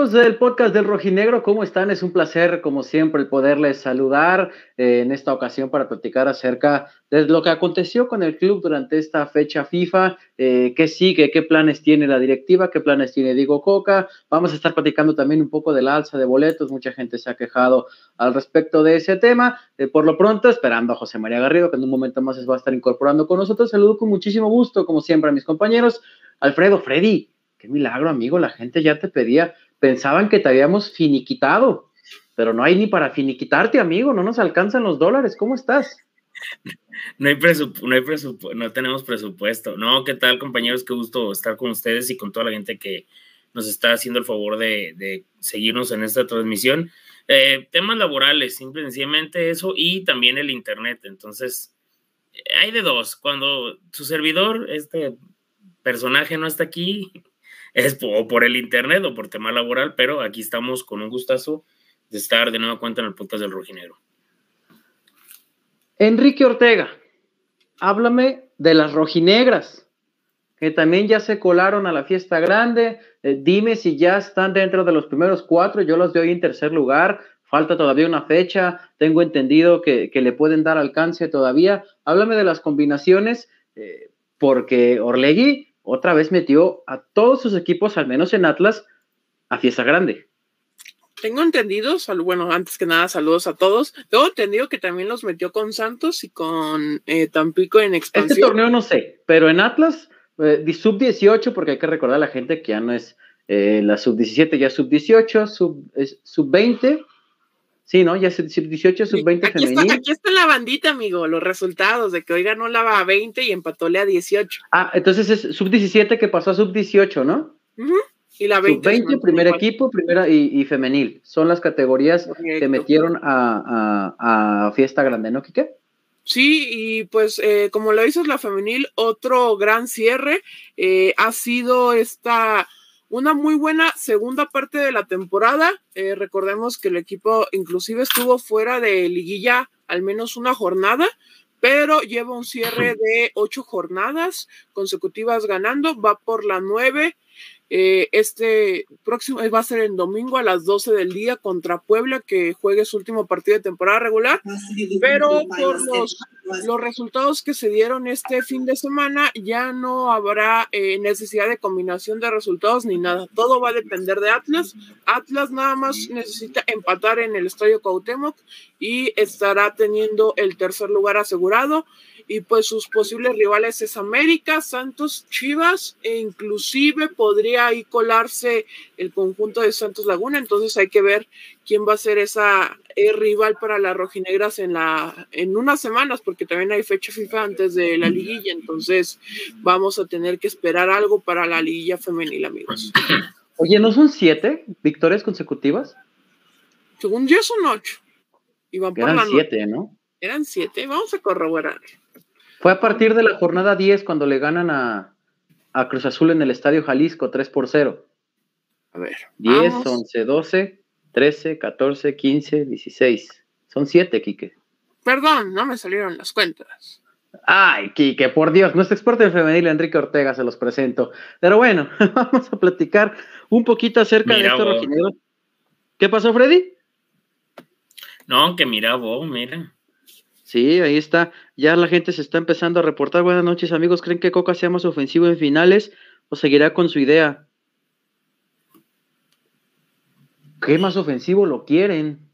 amigos del podcast del Rojinegro? ¿Cómo están? Es un placer, como siempre, poderles saludar eh, en esta ocasión para platicar acerca de lo que aconteció con el club durante esta fecha FIFA, eh, qué sigue, qué planes tiene la directiva, qué planes tiene Diego Coca. Vamos a estar platicando también un poco del alza de boletos, mucha gente se ha quejado al respecto de ese tema. Eh, por lo pronto, esperando a José María Garrido, que en un momento más se va a estar incorporando con nosotros. Saludo con muchísimo gusto, como siempre, a mis compañeros. Alfredo, Freddy, Qué milagro, amigo, la gente ya te pedía, pensaban que te habíamos finiquitado, pero no hay ni para finiquitarte, amigo, no nos alcanzan los dólares, ¿cómo estás? No hay no, no tenemos presupuesto. No, ¿qué tal, compañeros? Qué gusto estar con ustedes y con toda la gente que nos está haciendo el favor de, seguirnos en esta transmisión. Eh, temas laborales, simple sencillamente eso, y también el Internet. Entonces, hay de dos. Cuando su servidor, este personaje no está aquí, es o por el internet o por tema laboral, pero aquí estamos con un gustazo de estar de nueva cuenta en el podcast del Rojinegro. Enrique Ortega, háblame de las rojinegras, que también ya se colaron a la fiesta grande. Eh, dime si ya están dentro de los primeros cuatro, yo los doy en tercer lugar. Falta todavía una fecha, tengo entendido que, le pueden dar alcance todavía. Háblame de las combinaciones, eh, porque Orlegui otra vez metió a todos sus equipos, al menos en Atlas, a fiesta grande. Tengo entendido, bueno, antes que nada, saludos a todos. Tengo entendido que también los metió con Santos y con eh, Tampico en expansión. Este torneo no sé, pero en Atlas, eh, sub 18, porque hay que recordar a la gente que ya no es eh, la sub 17, ya sub 18, sub, sub 20 Sí, ¿no? Ya sub-18, sub-20 aquí femenil. Está, aquí está la bandita, amigo, los resultados de que hoy ganó la a 20 y empatóle a 18. Ah, entonces es sub-17 que pasó a sub-18, ¿no? Y la 20. Sub-20, primer equipo, primera y, femenil. Son las categorías que metieron a, Fiesta Grande, ¿no, Kike? Sí, y pues eh, como lo dices la femenil, otro gran cierre eh, ha sido esta una muy buena segunda parte de la temporada. Eh, recordemos que el equipo inclusive estuvo fuera de liguilla al menos una jornada, pero lleva un cierre de ocho jornadas consecutivas ganando, va por la nueve eh, este próximo va a ser el domingo a las 12 del día contra Puebla, que juegue su último partido de temporada regular. Pero por los, los resultados que se dieron este fin de semana, ya no habrá eh, necesidad de combinación de resultados ni nada. Todo va a depender de Atlas. Atlas nada más necesita empatar en el Estadio Cuauhtémoc y estará teniendo el tercer lugar asegurado y pues sus posibles rivales es América, Santos, Chivas e inclusive podría ahí colarse el conjunto de Santos Laguna, entonces hay que ver quién va a ser esa eh, rival para las rojinegras en la en unas semanas porque también hay fecha FIFA antes de la liguilla, entonces vamos a tener que esperar algo para la liguilla femenil, amigos. Oye, ¿no son siete victorias consecutivas? Según yo son ocho. Y van por Eran siete, ¿no? Eran siete, vamos a corroborar. Fue a partir de la jornada 10 cuando le ganan a, Cruz Azul en el Estadio Jalisco 3 por 0. A ver. 10, 11, 12, 13, 14, 15, 16. Son 7, Quique. Perdón, no me salieron las cuentas. Ay, Quique, por Dios, nuestro experto en femenil, Enrique Ortega, se los presento. Pero bueno, vamos a platicar un poquito acerca de estos rojineros. ¿Qué pasó, Freddy? No, que mira vos, mira. Sí, ahí está. Ya la gente se está empezando a reportar. Buenas noches, amigos. ¿Creen que Coca sea más ofensivo en finales o seguirá con su idea? ¿Qué más ofensivo lo quieren?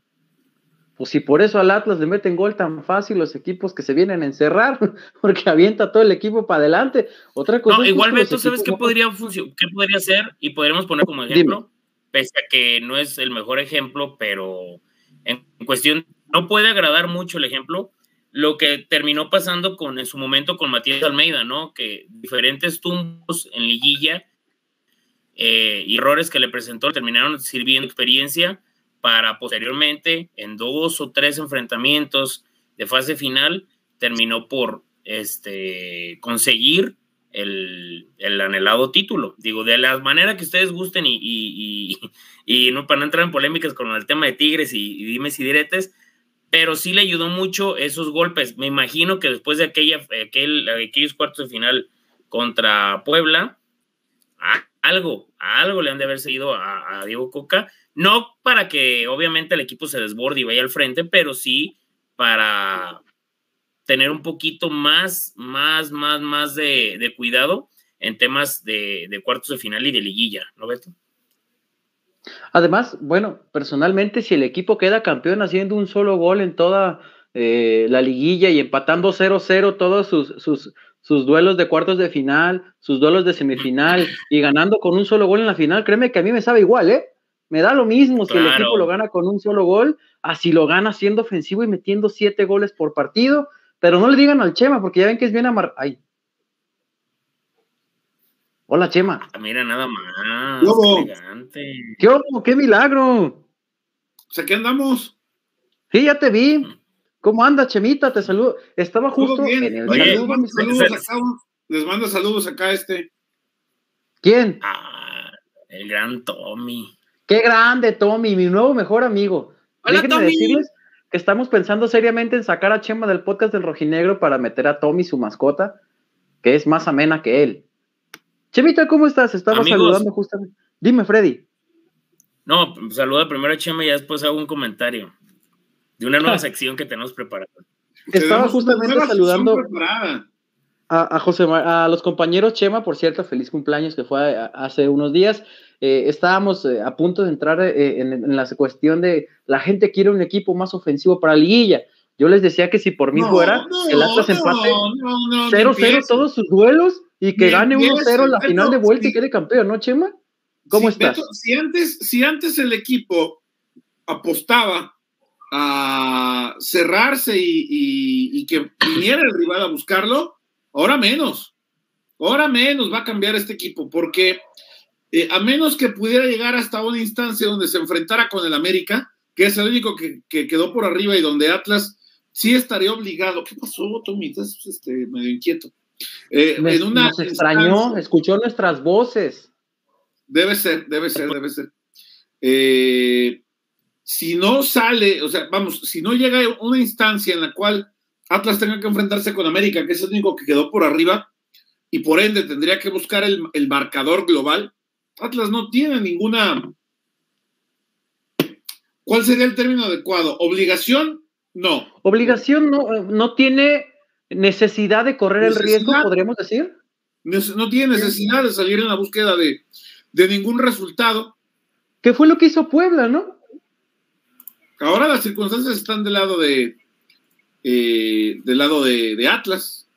Pues si por eso al Atlas le meten gol tan fácil los equipos que se vienen a encerrar, porque avienta todo el equipo para adelante. Otra cosa. No, igual Beto, ¿sabes qué podría, qué podría ser? Y podríamos poner como ejemplo, pese a que no es el mejor ejemplo, pero en cuestión, no puede agradar mucho el ejemplo, lo que terminó pasando con en su momento con Matías Almeida, ¿no? Que diferentes tumbos en liguilla eh, errores que le presentó terminaron sirviendo experiencia para posteriormente en dos o tres enfrentamientos de fase final terminó por este, conseguir el, anhelado título. Digo, de la manera que ustedes gusten y, y, no para no entrar en polémicas con el tema de Tigres y, y dimes y diretes, pero sí le ayudó mucho esos golpes. Me imagino que después de aquella, aquel, aquellos cuartos de final contra Puebla, algo, algo le han de haber seguido a, Diego Coca, no para que obviamente el equipo se desborde y vaya al frente, pero sí para tener un poquito más, más, más, más de, cuidado en temas de, de, cuartos de final y de liguilla, ¿no, Beto? Además, bueno, personalmente, si el equipo queda campeón haciendo un solo gol en toda eh, la liguilla y empatando 0-0 todos sus, sus, sus, duelos de cuartos de final, sus duelos de semifinal y ganando con un solo gol en la final, créeme que a mí me sabe igual, ¿eh? Me da lo mismo si el equipo lo gana con un solo gol, así lo gana siendo ofensivo y metiendo siete goles por partido, pero no le digan al Chema, porque ya ven que es bien amar... Ay, Hola, Chema. Ah, mira, nada más. ¿Qué, ¿Qué, ¿Qué milagro? O sea, ¿qué andamos? Sí, ya te vi. ¿Cómo anda, Chemita? Te saludo. Estaba justo en el saludo, les mando saludos acá este. ¿Quién? Ah, el gran Tommy. Qué grande, Tommy, mi nuevo mejor amigo. Hola, Déjenme decirles que estamos pensando seriamente en sacar a Chema del podcast del Rojinegro para meter a Tommy, su mascota, que es más amena que él. Chemita, ¿cómo estás? Estaba saludando justamente. Dime, Freddy. No, saluda primero a Chema y después hago un comentario de una nueva sección que tenemos preparada. Estaba justamente saludando a, José, a los compañeros Chema, por cierto, feliz cumpleaños que fue hace unos días. Eh, estábamos eh, a punto de entrar eh, en, la cuestión de la gente quiere un equipo más ofensivo para Liguilla. Yo les decía que si por mí fuera, el Atlas empate 0-0 todos sus duelos y que gane 1-0 la final de vuelta y quede campeón, ¿no, Chema? ¿Cómo estás? si, antes, si antes el equipo apostaba a cerrarse y, que viniera el rival a buscarlo, ahora menos. Ahora menos va a cambiar este equipo, porque eh, a menos que pudiera llegar hasta una instancia donde se enfrentara con el América, que es el único que, quedó por arriba y donde Atlas sí estaría obligado. ¿Qué pasó, Tommy? Estás este, medio inquieto. Eh, nos extrañó, escuchó nuestras voces. Debe ser, debe ser, debe ser. Eh, si no sale, o sea, vamos, si no llega una instancia en la cual Atlas tenga que enfrentarse con América, que es el único que quedó por arriba, y por ende tendría que buscar el, el marcador global, Atlas no tiene ninguna. ¿Cuál sería el término adecuado? ¿Obligación? No. Obligación no, no tiene necesidad de correr el riesgo, podríamos decir. No tiene necesidad de salir en la búsqueda de, ningún resultado. ¿Qué fue lo que hizo Puebla, no? Ahora las circunstancias están del lado de eh, del lado de, Atlas.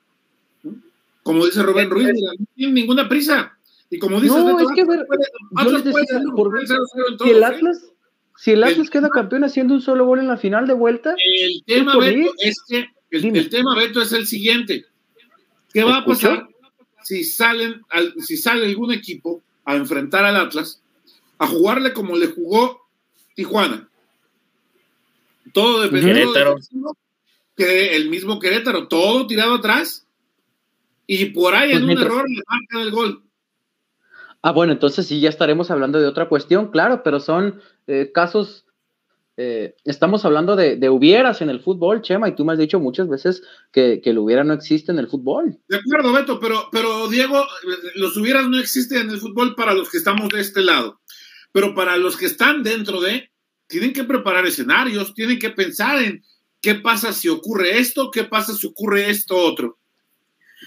Como dice Rubén eh, Ruiz, eh. no tiene ninguna prisa. Y como dice no, es que ver, yo les decía, si el Atlas, si el Atlas queda campeón haciendo un solo gol en la final de vuelta, el tema es que el, tema, Beto, es el siguiente. ¿Qué va a pasar si, salen, si sale algún equipo a enfrentar al Atlas, a jugarle como le jugó Tijuana? Todo depende de que el mismo Querétaro, todo tirado atrás, y por ahí en pues un error le marcan el gol. Ah, bueno, entonces sí, ya estaremos hablando de otra cuestión, claro, pero son eh, casos eh, estamos hablando de, hubieras en el fútbol, Chema, y tú me has dicho muchas veces que, que el hubiera no existe en el fútbol. De acuerdo, Beto, pero, pero Diego, los hubieras no existen en el fútbol para los que estamos de este lado, pero para los que están dentro de, tienen que preparar escenarios, tienen que pensar en qué pasa si ocurre esto, qué pasa si ocurre esto otro.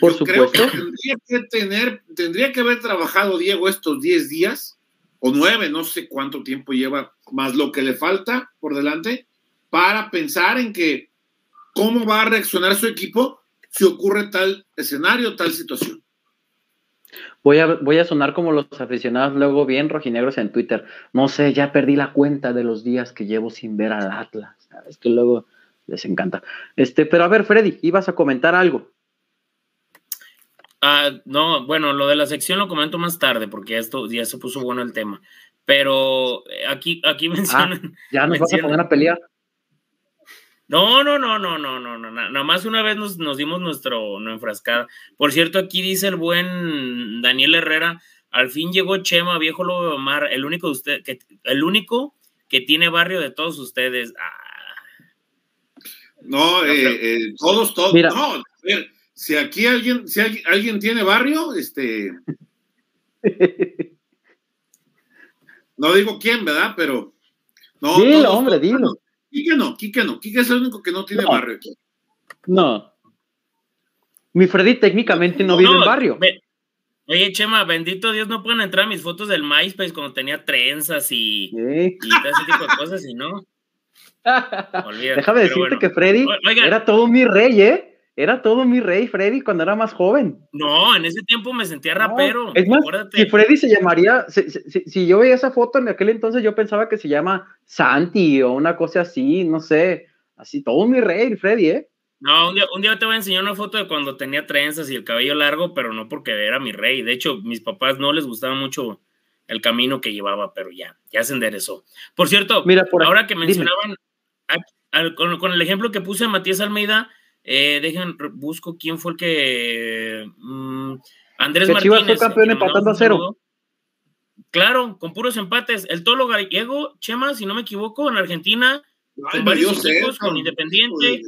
Por supuesto. Creo que tendría que tener, tendría que haber trabajado Diego estos 10 días o nueve, no sé cuánto tiempo lleva, más lo que le falta por delante, para pensar en que cómo va a reaccionar su equipo si ocurre tal escenario, tal situación. Voy a, voy a sonar como los aficionados luego bien rojinegros en Twitter. No sé, ya perdí la cuenta de los días que llevo sin ver al Atlas. Es que luego les encanta. Este, pero a ver, Freddy, ibas a comentar algo. Ah, no, bueno, lo de la sección lo comento más tarde porque esto ya se puso bueno el tema. Pero eh, aquí, aquí ah, mencionan. ya nos vas a poner a pelear. No, no, no, no, no, no, no. Nada más una vez nos, nos dimos nuestro no enfrascada. Por cierto, aquí dice el buen Daniel Herrera. Al fin llegó Chema, viejo Lobo de Omar, el único de usted, que, el único que tiene barrio de todos ustedes. Ah. No, eh, eh, todos, todos. Mira. No, a ver, si aquí alguien, si alguien tiene barrio, este. No digo quién, ¿verdad? Pero. No, dilo, hombre, dilo. Quique no, Quique no. Quique es el único que no tiene barrio. No. Mi Freddy técnicamente no, vive en barrio. Oye, Chema, bendito Dios, no pueden entrar mis fotos del MySpace cuando tenía trenzas y, y todo ese tipo de cosas, y no. Déjame decirte que Freddy era todo mi rey, ¿eh? Era todo mi rey, Freddy, cuando era más joven. No, en ese tiempo me sentía rapero. es más, si Freddy se llamaría, si, yo veía esa foto en aquel entonces, yo pensaba que se llama Santi o una cosa así, no sé. Así, todo mi rey, Freddy, ¿eh? No, un día, un día te voy a enseñar una foto de cuando tenía trenzas y el cabello largo, pero no porque era mi rey. De hecho, mis papás no les gustaba mucho el camino que llevaba, pero ya, ya se enderezó. Por cierto, Mira, por ahora que mencionaban, con, el ejemplo que puse a Matías Almeida, eh, dejen, busco quién fue el que. Mm, Andrés que Martínez. fue campeón empatando a cero. Claro, con puros empates. El Tolo Gallego, Chema, si no me equivoco, en Argentina, con varios equipos, con Independiente,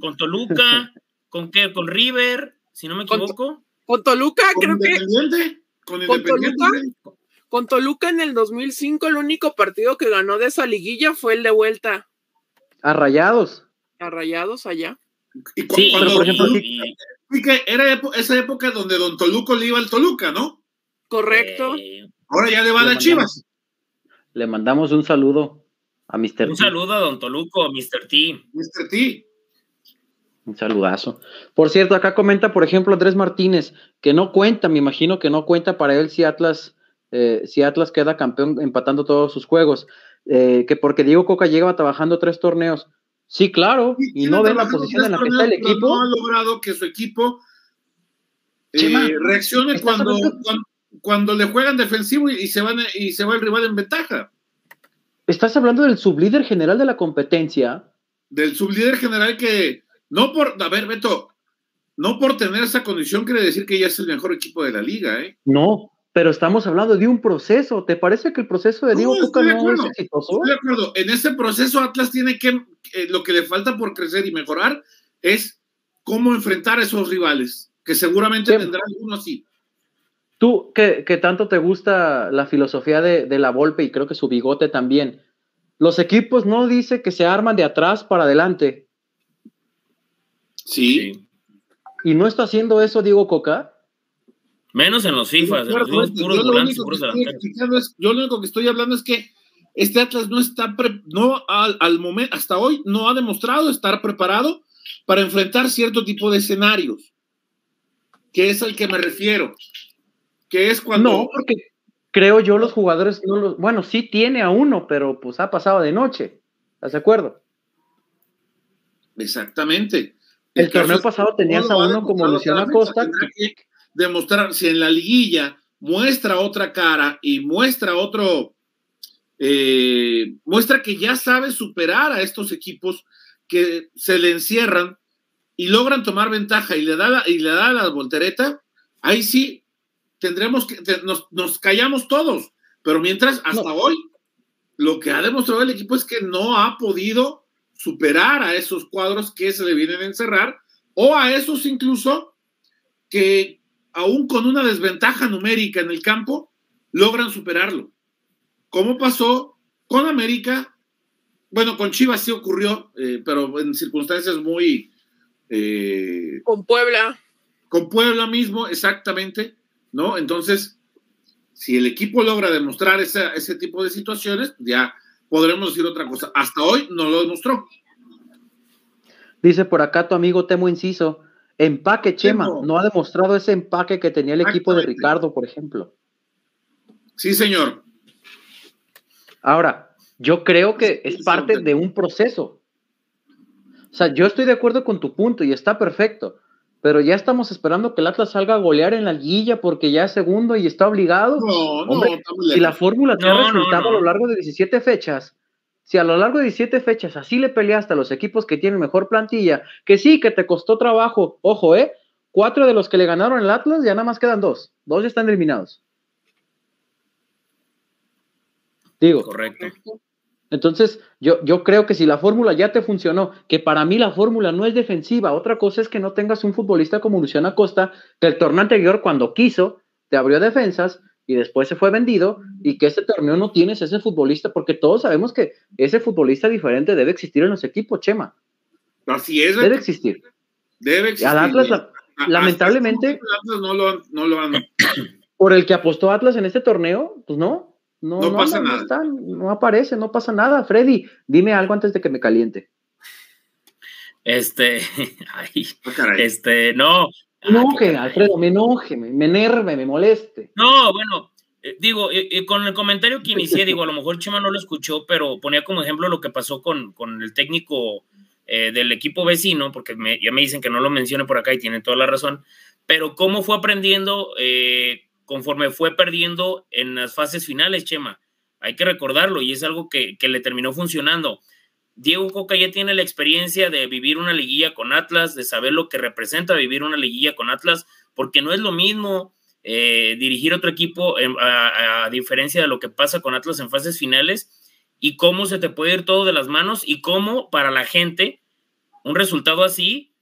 con Toluca, con qué, con River, si no me equivoco. Con, Toluca, creo que. Con Independiente. Con Toluca en el 2005, el único partido que ganó de esa liguilla fue el de vuelta. A Rayados. A Rayados allá. Sí, por ejemplo, era esa época donde Don Toluco le iba al Toluca, ¿no? Correcto. Ahora ya le va a las Chivas. Le mandamos un saludo a Mr. Un saludo a Don Toluco, a Mr. T. Mr. T. Un saludazo. Por cierto, acá comenta, por ejemplo, Andrés Martínez, que no cuenta, me imagino que no cuenta para él si Atlas, eh, si Atlas queda campeón empatando todos sus juegos. Eh, que porque Diego Coca llegaba trabajando tres torneos. Sí, claro, y no ve la posición en la que está el equipo. No ha logrado que su equipo eh, reaccione cuando, cuando, le juegan defensivo y, se van, y se va el rival en ventaja. Estás hablando del sublíder general de la competencia. Del sublíder general que, no por, a ver, Beto, no por tener esa condición quiere decir que ya es el mejor equipo de la liga, ¿eh? No, pero estamos hablando de un proceso. ¿Te parece que el proceso de Diego Coca no es exitoso? Estoy de acuerdo. En ese proceso Atlas tiene que, eh, lo que le falta por crecer y mejorar es cómo enfrentar a esos rivales, que seguramente vendrán uno así. Tú, que, tanto te gusta la filosofía de, de, la Volpe y creo que su bigote también, los equipos no dice que se arman de atrás para adelante. Sí. ¿Y no está haciendo eso Diego Coca? Menos en los FIFA, yo, lo único que estoy hablando es que este Atlas no está, no al, momento, hasta hoy no ha demostrado estar preparado para enfrentar cierto tipo de escenarios, que es al que me refiero, que es cuando... No, porque creo yo los jugadores, no los, bueno, sí tiene a uno, pero pues ha pasado de noche, ¿estás de acuerdo? Exactamente. El, torneo pasado tenías a uno como Luciano Acosta demostrar si en la liguilla muestra otra cara y muestra otro, eh, muestra que ya sabe superar a estos equipos que se le encierran y logran tomar ventaja y le da la, y le da la voltereta, ahí sí tendremos que, nos, callamos todos, pero mientras hasta hoy lo que ha demostrado el equipo es que no ha podido superar a esos cuadros que se le vienen a encerrar o a esos incluso que, aún con una desventaja numérica en el campo, logran superarlo. ¿Cómo pasó con América? Bueno, con Chivas sí ocurrió, eh, pero en circunstancias muy... Eh, con Puebla. Con Puebla mismo, exactamente, ¿no? Entonces, si el equipo logra demostrar ese tipo de situaciones, ya podremos decir otra cosa. Hasta hoy no lo demostró. Dice por acá tu amigo Temo Inciso, Empaque, Chema, no ha demostrado ese empaque que tenía el equipo de Ricardo, por ejemplo. Sí, señor. Ahora, yo creo que es parte de un proceso. O sea, yo estoy de acuerdo con tu punto y está perfecto, pero ya estamos esperando que el Atlas salga a golear en la guilla porque ya es segundo y está obligado. No, no, si la fórmula te ha resultado a lo largo de 17 fechas, si a lo largo de 17 fechas así le peleaste a los equipos que tienen mejor plantilla, que sí, que te costó trabajo, ojo, ¿eh? Cuatro de los que le ganaron el Atlas ya nada más quedan dos. Dos ya están eliminados. Digo. Correcto. Entonces, yo, yo creo que si la fórmula ya te funcionó, que para mí la fórmula no es defensiva, otra cosa es que no tengas un futbolista como Luciano Acosta, que el torneo anterior, cuando quiso, te abrió defensas, y después se fue vendido y que este torneo no tienes ese futbolista, porque todos sabemos que ese futbolista diferente debe existir en los equipos, Chema. Así es. Debe existir. Debe existir. Al Atlas, lamentablemente, no lo, no lo han... por el que apostó Atlas en este torneo, pues no. No, no, pasa nada. no aparece, no pasa nada. Freddy, dime algo antes de que me caliente. Este, ay, ah, este, no. Enoje, Alfredo, me enoje, me, enerve, me moleste. No, bueno, eh, digo, eh, eh, con el comentario que inicié, digo, a lo mejor Chema no lo escuchó, pero ponía como ejemplo lo que pasó con, con el técnico del equipo vecino, porque ya me dicen que no lo mencione por acá y tienen toda la razón, pero cómo fue aprendiendo conforme fue perdiendo en las fases finales, Chema. Hay que recordarlo y es algo que, que le terminó funcionando. Diego Coca ya tiene la experiencia de vivir una liguilla con Atlas, de saber lo que representa vivir una liguilla con Atlas, porque no es lo mismo eh, dirigir otro equipo a, diferencia de lo que pasa con Atlas en fases finales y cómo se te puede ir todo de las manos y cómo para la gente un resultado así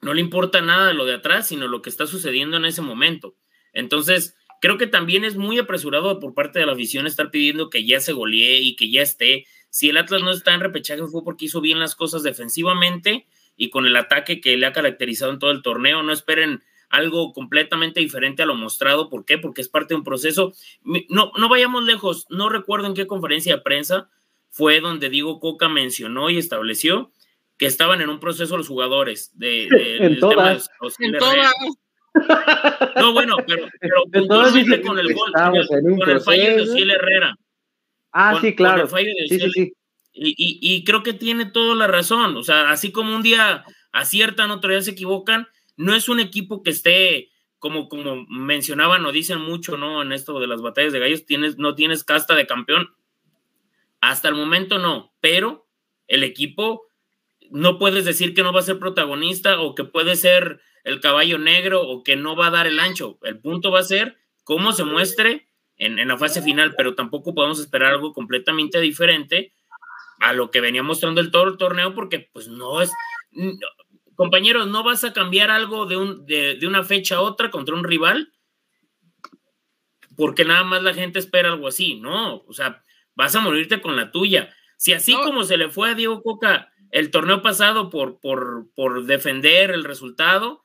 no le importa nada lo de atrás, sino lo que está sucediendo en ese momento. Entonces, creo que también es muy apresurado por parte de la afición estar pidiendo que ya se golee y que ya esté si el Atlas no está en repechaje fue porque hizo bien las cosas defensivamente y con el ataque que le ha caracterizado en todo el torneo. No esperen algo completamente diferente a lo mostrado. ¿Por qué? Porque es parte de un proceso. No, no vayamos lejos. No recuerdo en qué conferencia de prensa fue donde Diego Coca mencionó y estableció que estaban en un proceso los jugadores de, en todas. en todas. No, bueno, pero, pero con el gol, con el fallo de Ociel Herrera. Ah, sí, claro. Y, creo que tiene toda la razón. O sea, así como un día aciertan, otro día se equivocan, no es un equipo que esté, como, como mencionaban o dicen mucho, ¿no? En esto de las batallas de gallos, tienes, no tienes casta de campeón. Hasta el momento no, pero el equipo no puedes decir que no va a ser protagonista o que puede ser el caballo negro o que no va a dar el ancho. El punto va a ser cómo se muestre en, la fase final, pero tampoco podemos esperar algo completamente diferente a lo que venía mostrando el todo el torneo, porque pues no es, compañeros, no vas a cambiar algo de, un, de, una fecha a otra contra un rival, porque nada más la gente espera algo así, ¿no? O sea, vas a morirte con la tuya. Si así como se le fue a Diego Coca el torneo pasado por, por, por defender el resultado,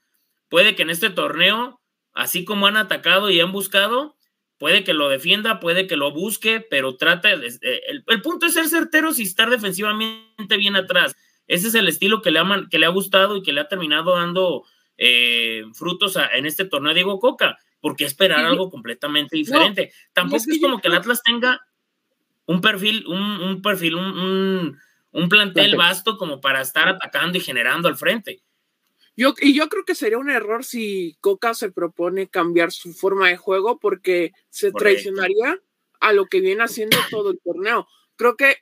puede que en este torneo, así como han atacado y han buscado, puede que lo defienda, puede que lo busque, pero trata, eh, el, punto es ser certeros y estar defensivamente bien atrás. Ese es el estilo que le ha, que le ha gustado y que le ha terminado dando eh, frutos en este torneo de Diego Coca, porque esperar algo completamente diferente. Tampoco es, como que el Atlas tenga un perfil, un, perfil, un, un plantel vasto como para estar atacando y generando al frente. Yo, y yo creo que sería un error si Coca se propone cambiar su forma de juego porque se traicionaría a lo que viene haciendo todo el torneo. Creo que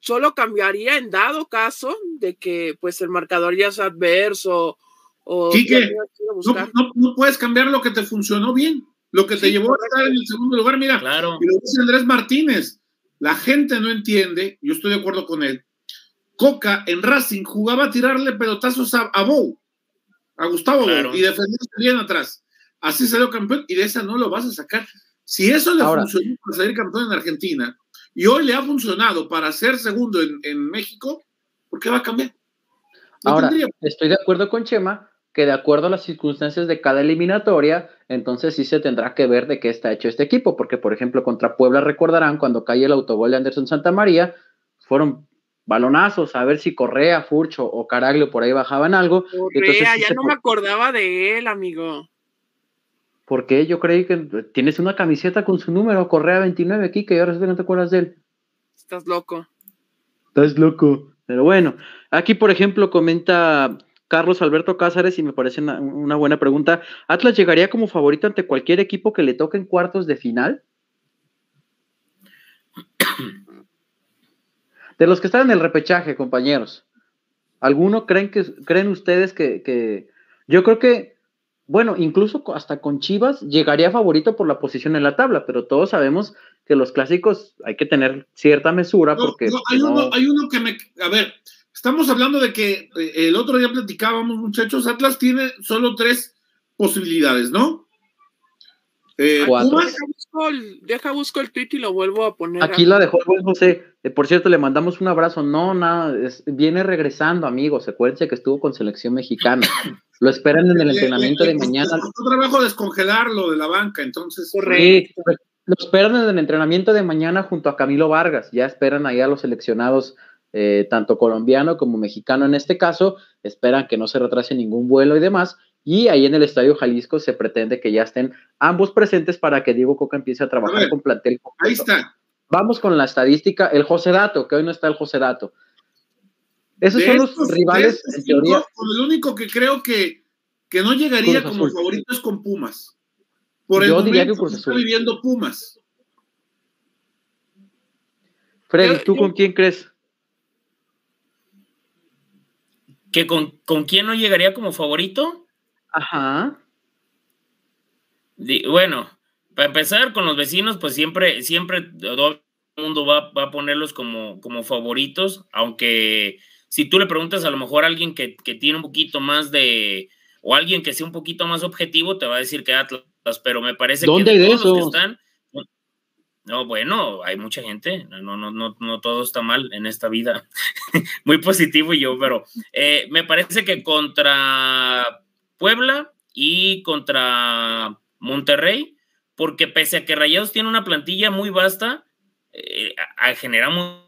solo cambiaría en dado caso de que pues el marcador ya es adverso o no, puedes cambiar lo que te funcionó bien, lo que te llevó a estar en el segundo lugar. Mira, claro. y lo dice Andrés Martínez, la gente no entiende, yo estoy de acuerdo con él. Coca en Racing jugaba a tirarle pelotazos a, a Bow a Gustavo y defenderse bien atrás. Así salió campeón y de esa no lo vas a sacar. Si eso le funcionó para salir campeón en Argentina y hoy le ha funcionado para ser segundo en, México, ¿por qué va a cambiar? Ahora, estoy de acuerdo con Chema que de acuerdo a las circunstancias de cada eliminatoria, entonces sí se tendrá que ver de qué está hecho este equipo, porque por ejemplo contra Puebla recordarán cuando cae el autogol de Anderson Santa María, fueron balonazos, a ver si Correa, Furcho o Caraglio por ahí bajaban algo. Correa, ya no me acordaba de él, amigo. ¿Por qué? Yo creí que tienes una camiseta con su número, Correa 29, aquí, que ahora no te acuerdas de él. Estás loco. Estás loco. Pero bueno, aquí por ejemplo comenta Carlos Alberto Cázares y me parece una, una buena pregunta. ¿Atlas llegaría como favorito ante cualquier equipo que le toque en cuartos de final? De los que están en el repechaje, compañeros, ¿alguno creen que creen ustedes que, yo creo que, bueno, incluso hasta con Chivas llegaría favorito por la posición en la tabla, pero todos sabemos que los clásicos hay que tener cierta mesura porque hay, uno, hay uno que me, a ver, estamos hablando de que eh, el otro día platicábamos, muchachos, Atlas tiene solo tres posibilidades, ¿no? Eh, deja, busco el, tweet y lo vuelvo a poner. Aquí la dejó José. Eh, por cierto, le mandamos un abrazo. No, nada, viene regresando, amigos. Acuérdense que estuvo con selección mexicana. Lo esperan en el entrenamiento de mañana. Es trabajo descongelarlo de la banca, entonces. Sí, lo esperan en el entrenamiento de mañana junto a Camilo Vargas. Ya esperan ahí a los seleccionados, eh, tanto colombiano como mexicano en este caso. Esperan que no se retrase ningún vuelo y demás. Y ahí en el Estadio Jalisco se pretende que ya estén ambos presentes para que Diego Coca empiece a trabajar con plantel. Ahí está. Vamos con la estadística, el José Dato, que hoy no está el José Dato. Esos son los rivales, en teoría. el único que creo que, que no llegaría como favorito es con Pumas. Por el Yo diría que está viviendo Pumas. Freddy, ¿tú con quién crees? ¿Que con, con quién no llegaría como favorito? Ajá. bueno, para empezar con los vecinos, pues siempre, siempre todo el mundo va, a ponerlos como, como favoritos, aunque si tú le preguntas a lo mejor a alguien que, tiene un poquito más de, o alguien que sea un poquito más objetivo, te va a decir que Atlas, pero me parece que todos los que están, no, bueno, hay mucha gente, no, no, no, no todo está mal en esta vida, muy positivo yo, pero eh, me parece que contra Puebla y contra Monterrey, porque pese a que Rayados tiene una plantilla muy vasta, eh, generamos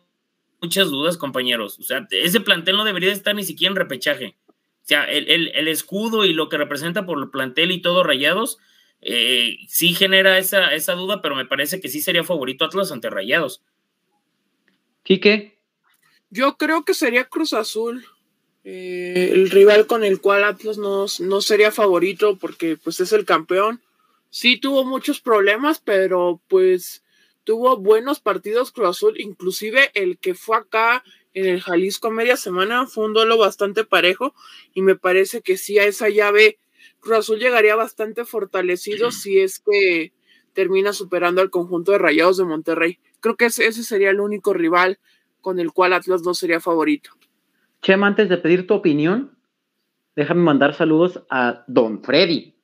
muchas dudas, compañeros. O sea, ese plantel no debería estar ni siquiera en repechaje. O sea, el, escudo y lo que representa por el plantel y todo Rayados, eh, sí genera esa, esa duda, pero me parece que sí sería favorito Atlas ante Rayados. Quique. Yo creo que sería Cruz Azul. Eh, el rival con el cual Atlas no, no, sería favorito porque pues es el campeón. Sí tuvo muchos problemas, pero pues tuvo buenos partidos Cruz Azul, inclusive el que fue acá en el Jalisco media semana fue un duelo bastante parejo y me parece que sí a esa llave Cruz Azul llegaría bastante fortalecido si es que termina superando al conjunto de Rayados de Monterrey. Creo que ese sería el único rival con el cual Atlas no sería favorito. Chema, antes de pedir tu opinión, déjame mandar saludos a Don Freddy.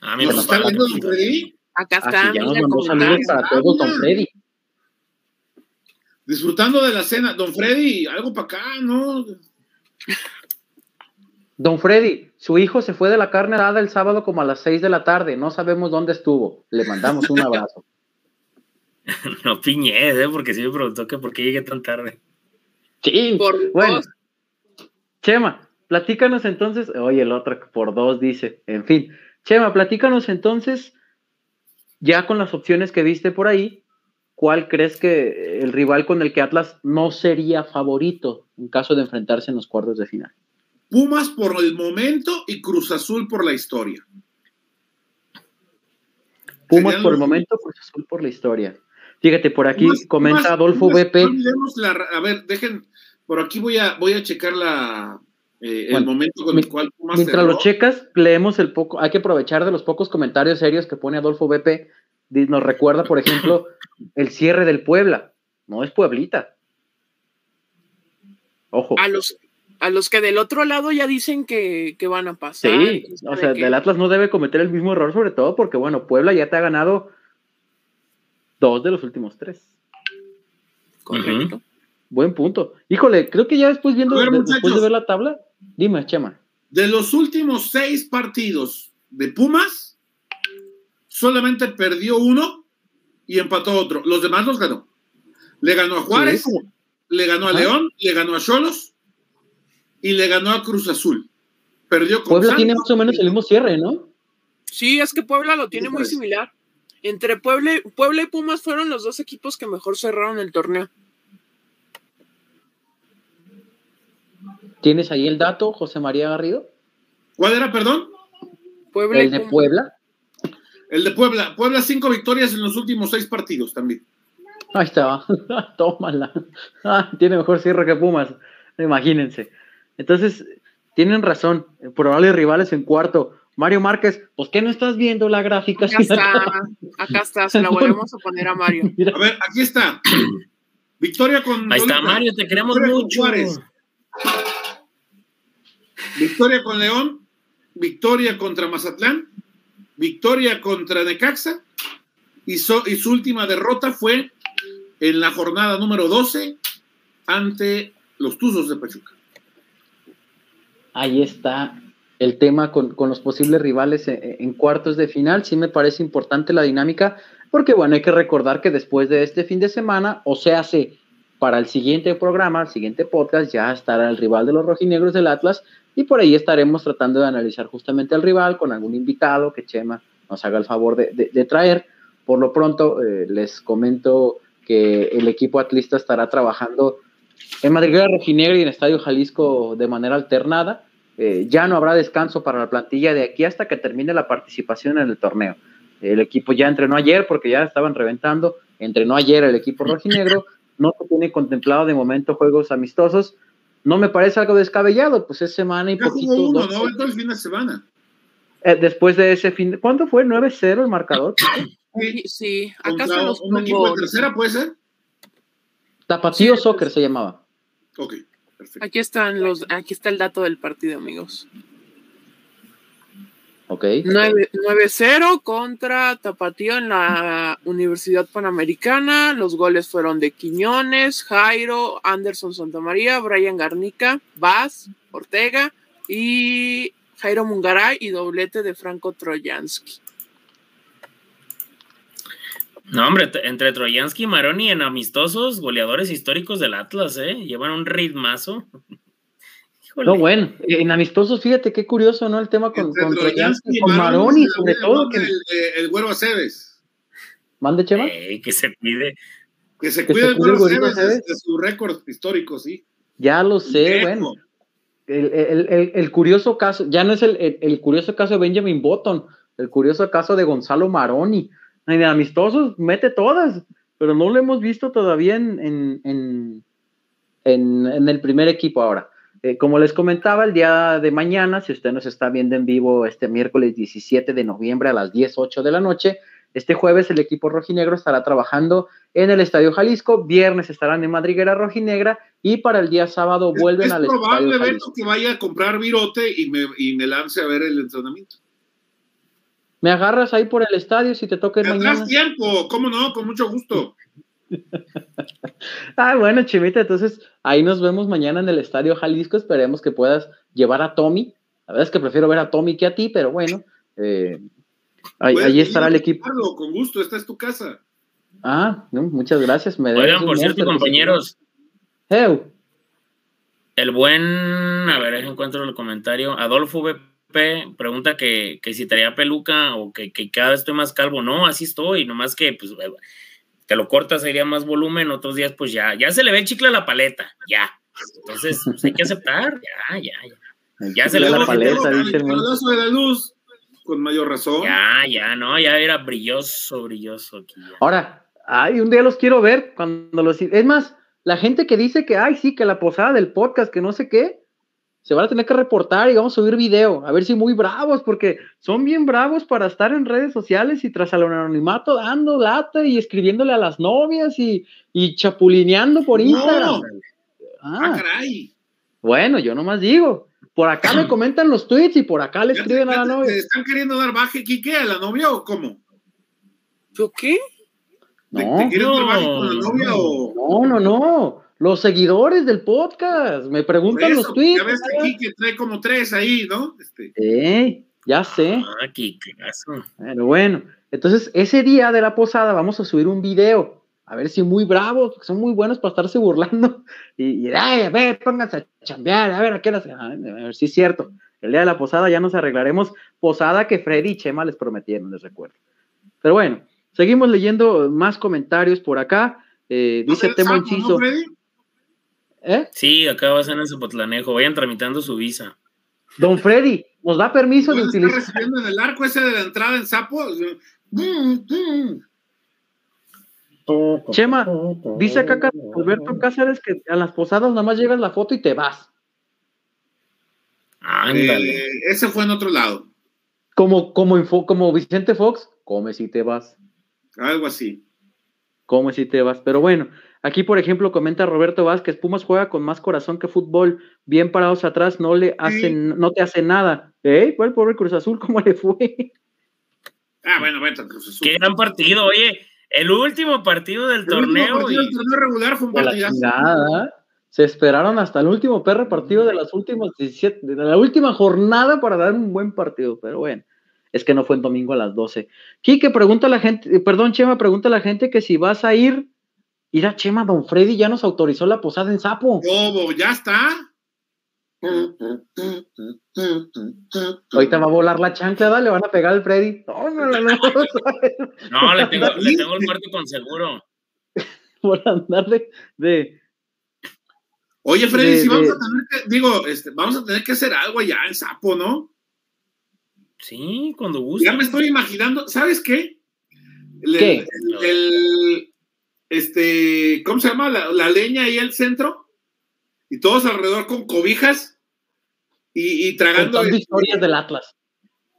A mí ¿Nos está viendo Don Freddy? Acá está. ya nos mandó saludos para todos, Don Freddy. Disfrutando de la cena. Don Freddy, algo para acá, ¿no? Don Freddy, su hijo se fue de la carne dada el sábado como a las seis de la tarde. No sabemos dónde estuvo. Le mandamos un abrazo. no piñé, ¿eh? porque sí me preguntó que por qué llegué tan tarde. Sí, por bueno. Chema, platícanos entonces, oye, el otro por dos dice, en fin. Chema, platícanos entonces, ya con las opciones que viste por ahí, ¿cuál crees que el rival con el que Atlas no sería favorito en caso de enfrentarse en los cuartos de final? Pumas por el momento y Cruz Azul por la historia. Pumas por el momento, Cruz Azul por la historia. Fíjate, por aquí comenta Adolfo BP. a ver, dejen, por aquí voy a, voy a checar la, eh, el momento con el cual Mientras lo checas, leemos el poco, hay que aprovechar de los pocos comentarios serios que pone Adolfo BP. Nos recuerda, por ejemplo, el cierre del Puebla. No es Pueblita. Ojo. A los, a los que del otro lado ya dicen que, van a pasar. Sí, o sea, del Atlas no debe cometer el mismo error, sobre todo porque, bueno, Puebla ya te ha ganado dos de los últimos tres. Correcto. Buen punto. Híjole, creo que ya después viendo, después de ver la tabla, dime, Chema. De los últimos seis partidos de Pumas, solamente perdió uno y empató otro. Los demás los ganó. Le ganó a Juárez, le ganó a León, le ganó a Cholos y le ganó a Cruz Azul. Perdió con Puebla tiene más o menos el mismo cierre, ¿no? Sí, es que Puebla lo tiene muy similar. Entre Puebla, Puebla y Pumas fueron los dos equipos que mejor cerraron el torneo. ¿Tienes ahí el dato, José María Garrido? ¿Cuál era, perdón? Puebla el de Puebla. El de Puebla. Puebla, cinco victorias en los últimos seis partidos también. Ahí está. Tómala. Ah, tiene mejor cierre que Pumas. Imagínense. Entonces, tienen razón. Probables rivales en cuarto. Mario Márquez, pues ¿qué no estás viendo la gráfica? Acá está, acá está, se la volvemos a poner a Mario. A ver, aquí está. Victoria con. Ahí está, Mario, te queremos mucho. Victoria con León, victoria contra Mazatlán, victoria contra Necaxa y, y su última derrota fue en la jornada número 12 ante los Tuzos de Pachuca. Ahí está el tema con, los posibles rivales en, cuartos de final. Sí me parece importante la dinámica, porque bueno, hay que recordar que después de este fin de semana, o sea, hace para el siguiente programa, el siguiente podcast, ya estará el rival de los rojinegros del Atlas y por ahí estaremos tratando de analizar justamente al rival con algún invitado que Chema nos haga el favor de, traer. Por lo pronto, eh, les comento que el equipo atlista estará trabajando en Madrid Rojinegra y en Estadio Jalisco de manera alternada. Eh, ya no habrá descanso para la plantilla de aquí hasta que termine la participación en el torneo. El equipo ya entrenó ayer porque ya estaban reventando. Entrenó ayer el equipo rojinegro. No se tiene contemplado de momento juegos amistosos. No me parece algo descabellado, pues es semana y poquito. Uno, ¿no? el fin de semana. Eh, después de ese fin, ¿cuánto fue? ¿9-0 el marcador? Sí, sí. acá un equipo de tercera puede ser. Tapatío Soccer se llamaba. Ok, perfecto. Aquí están los, aquí está el dato del partido, amigos. Ok. 9-0 contra Tapatío en la Universidad Panamericana. Los goles fueron de Quiñones, Jairo, Anderson Santamaría, Brian Garnica, Vaz, Ortega y Jairo Mungaray y doblete de Franco Trojansky. No, hombre, entre Troyansky y Maroni en amistosos, goleadores históricos del Atlas, ¿eh? Llevan un ritmazo. No, bueno, en amistosos, fíjate qué curioso, ¿no? El tema con, con Troyansky, con Maroni, sobre todo. Que... El, el, güero Aceves. ¿Mande, Chema? que se pide. Que se cuide el güero Aceves de, su récord histórico, sí. Ya lo sé, bueno. El, el, el, curioso caso, ya no es el, curioso caso de Benjamin Button, el curioso caso de Gonzalo Maroni en amistosos mete todas, pero no lo hemos visto todavía en, en, en, el primer equipo ahora. Eh, como les comentaba, el día de mañana, si usted nos está viendo en vivo este miércoles 17 de noviembre a las 10.08 de la noche, este jueves el equipo rojinegro estará trabajando en el Estadio Jalisco, viernes estarán en Madriguera Rojinegra y para el día sábado vuelven al Estadio Jalisco. Es probable que vaya a comprar virote y me, y me lance a ver el entrenamiento. Me agarras ahí por el estadio si te toca mañana. tiempo, cómo no, con mucho gusto. ah, bueno, Chimita, entonces ahí nos vemos mañana en el Estadio Jalisco. Esperemos que puedas llevar a Tommy. La verdad es que prefiero ver a Tommy que a ti, pero bueno, eh, ahí, estará el equipo. Con gusto, esta es tu casa. Ah, muchas gracias. Me Oigan, por cierto, compañeros. El buen, a ver, encuentro el comentario. Adolfo B pregunta que, si traía peluca o que, cada vez estoy más calvo. No, así estoy, nomás que pues te lo cortas, sería más volumen, otros días pues ya, ya se le ve el chicle a la paleta, ya. Entonces, pues, hay que aceptar, ya, ya, ya. Ya se le ve la paleta, dice el de la luz, con mayor razón. Ya, ya, no, ya era brilloso, brilloso aquí. Ahora, ay, un día los quiero ver cuando los... Es más, la gente que dice que, ay, sí, que la posada del podcast, que no sé qué, se van a tener que reportar y vamos a subir video, a ver si muy bravos, porque son bien bravos para estar en redes sociales y tras al anonimato dando lata y escribiéndole a las novias y, y chapulineando por Instagram. Ah, ah, caray. Bueno, yo nomás digo, por acá me comentan los tweets y por acá le escriben a la novia. están queriendo dar baje, Quique, a la novia o cómo? ¿Yo qué? No, ¿Te, quieren dar baje con la novia o...? No, no, no los seguidores del podcast, me preguntan los tweets. Ya ves aquí que trae como tres ahí, ¿no? Este. Eh, ya sé. Ah, qué caso. Pero bueno, entonces ese día de la posada vamos a subir un video, a ver si muy bravos, porque son muy buenos para estarse burlando. Y, y ay, a ver, pónganse a chambear, a ver, a qué hora a ver si es cierto. El día de la posada ya nos arreglaremos. Posada que Freddy y Chema les prometieron, les recuerdo. Pero bueno, seguimos leyendo más comentarios por acá. Eh, dice Temo Inciso. ¿Eh? Sí, acá va a ser en Zapotlanejo. Vayan tramitando su visa. Don Freddy, ¿nos da permiso de utilizar? recibiendo en el arco ese de la entrada en Sapo? Chema, dice acá Alberto Cáceres que a las posadas nada más llegas la foto y te vas. Ándale. Eh, ese fue en otro lado. Como, como, como Vicente Fox, come si te vas. Algo así. Come si te vas. Pero bueno, Aquí, por ejemplo, comenta Roberto Vázquez, Pumas juega con más corazón que fútbol, bien parados atrás, no le hacen, no te hace nada. ¿Eh? ¿Cuál pobre Cruz Azul? ¿Cómo le fue? Ah, bueno, bueno, Qué gran partido, oye. El último partido del torneo. El torneo regular fue un partido. Se esperaron hasta el último perro partido de las últimas 17, de la última jornada para dar un buen partido, pero bueno, es que no fue en domingo a las 12. Quique, pregunta a la gente, eh, perdón, Chema, pregunta a la gente que si vas a ir, ir a Chema, don Freddy ya nos autorizó la posada en Sapo. ¿Cómo? ¿Ya está? Ahorita va a volar la chancla, le van a pegar al Freddy. No, no, no, no. no le, tengo, le tengo el muerto con seguro. Por andar de, Oye, Freddy, si vamos a tener que, digo, este, vamos a tener que hacer algo allá en Sapo, ¿no? Sí, cuando guste. Ya me estoy imaginando, ¿sabes qué? ¿Qué? El, este, ¿cómo se llama? La, la leña ahí al centro y todos alrededor con cobijas y, tragando. Contando historias del Atlas.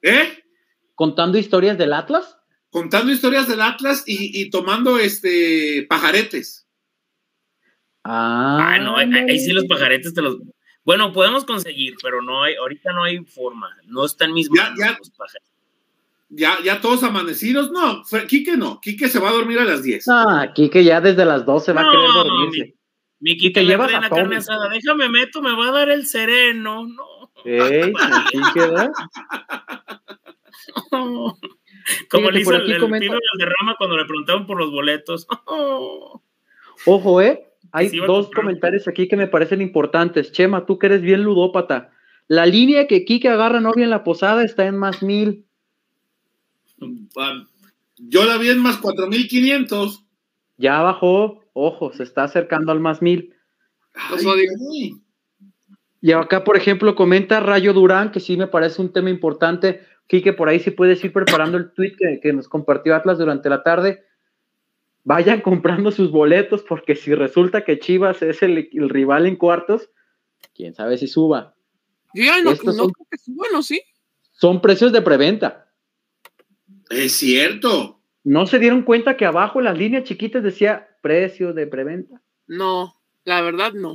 ¿Eh? Contando historias del Atlas. Contando historias del Atlas y, tomando este pajaretes. Ah, no, ahí, sí los pajaretes te los. Bueno, podemos conseguir, pero no hay, ahorita no hay forma. No están mis manos ya, ya, Ya, todos amanecidos. No, Quique no. Quique se va a dormir a las 10. Ah, Quique ya desde las 12 va a querer dormirse. Mi Quique lleva la carne asada. Déjame meto, me va a dar el sereno. No. Ey, ¿verdad? Como le hizo el, el del derrama cuando le preguntaban por los boletos. Ojo, ¿eh? Hay dos comentarios aquí que me parecen importantes. Chema, tú que eres bien ludópata. La línea que Kike agarra novia en la posada está en más mil. Yo la vi en más cuatro mil quinientos. Ya bajó. Ojo, se está acercando al más mil. y acá, por ejemplo, comenta Rayo Durán, que sí me parece un tema importante. Quique, por ahí sí puedes ir preparando el tweet que, nos compartió Atlas durante la tarde. Vayan comprando sus boletos, porque si resulta que Chivas es el, rival en cuartos, quién sabe si suba. Yo ya no, creo que suba, ¿no? Sí. Son precios de preventa. Es cierto. ¿No se dieron cuenta que abajo en las líneas chiquitas decía precio de preventa? No, la verdad no.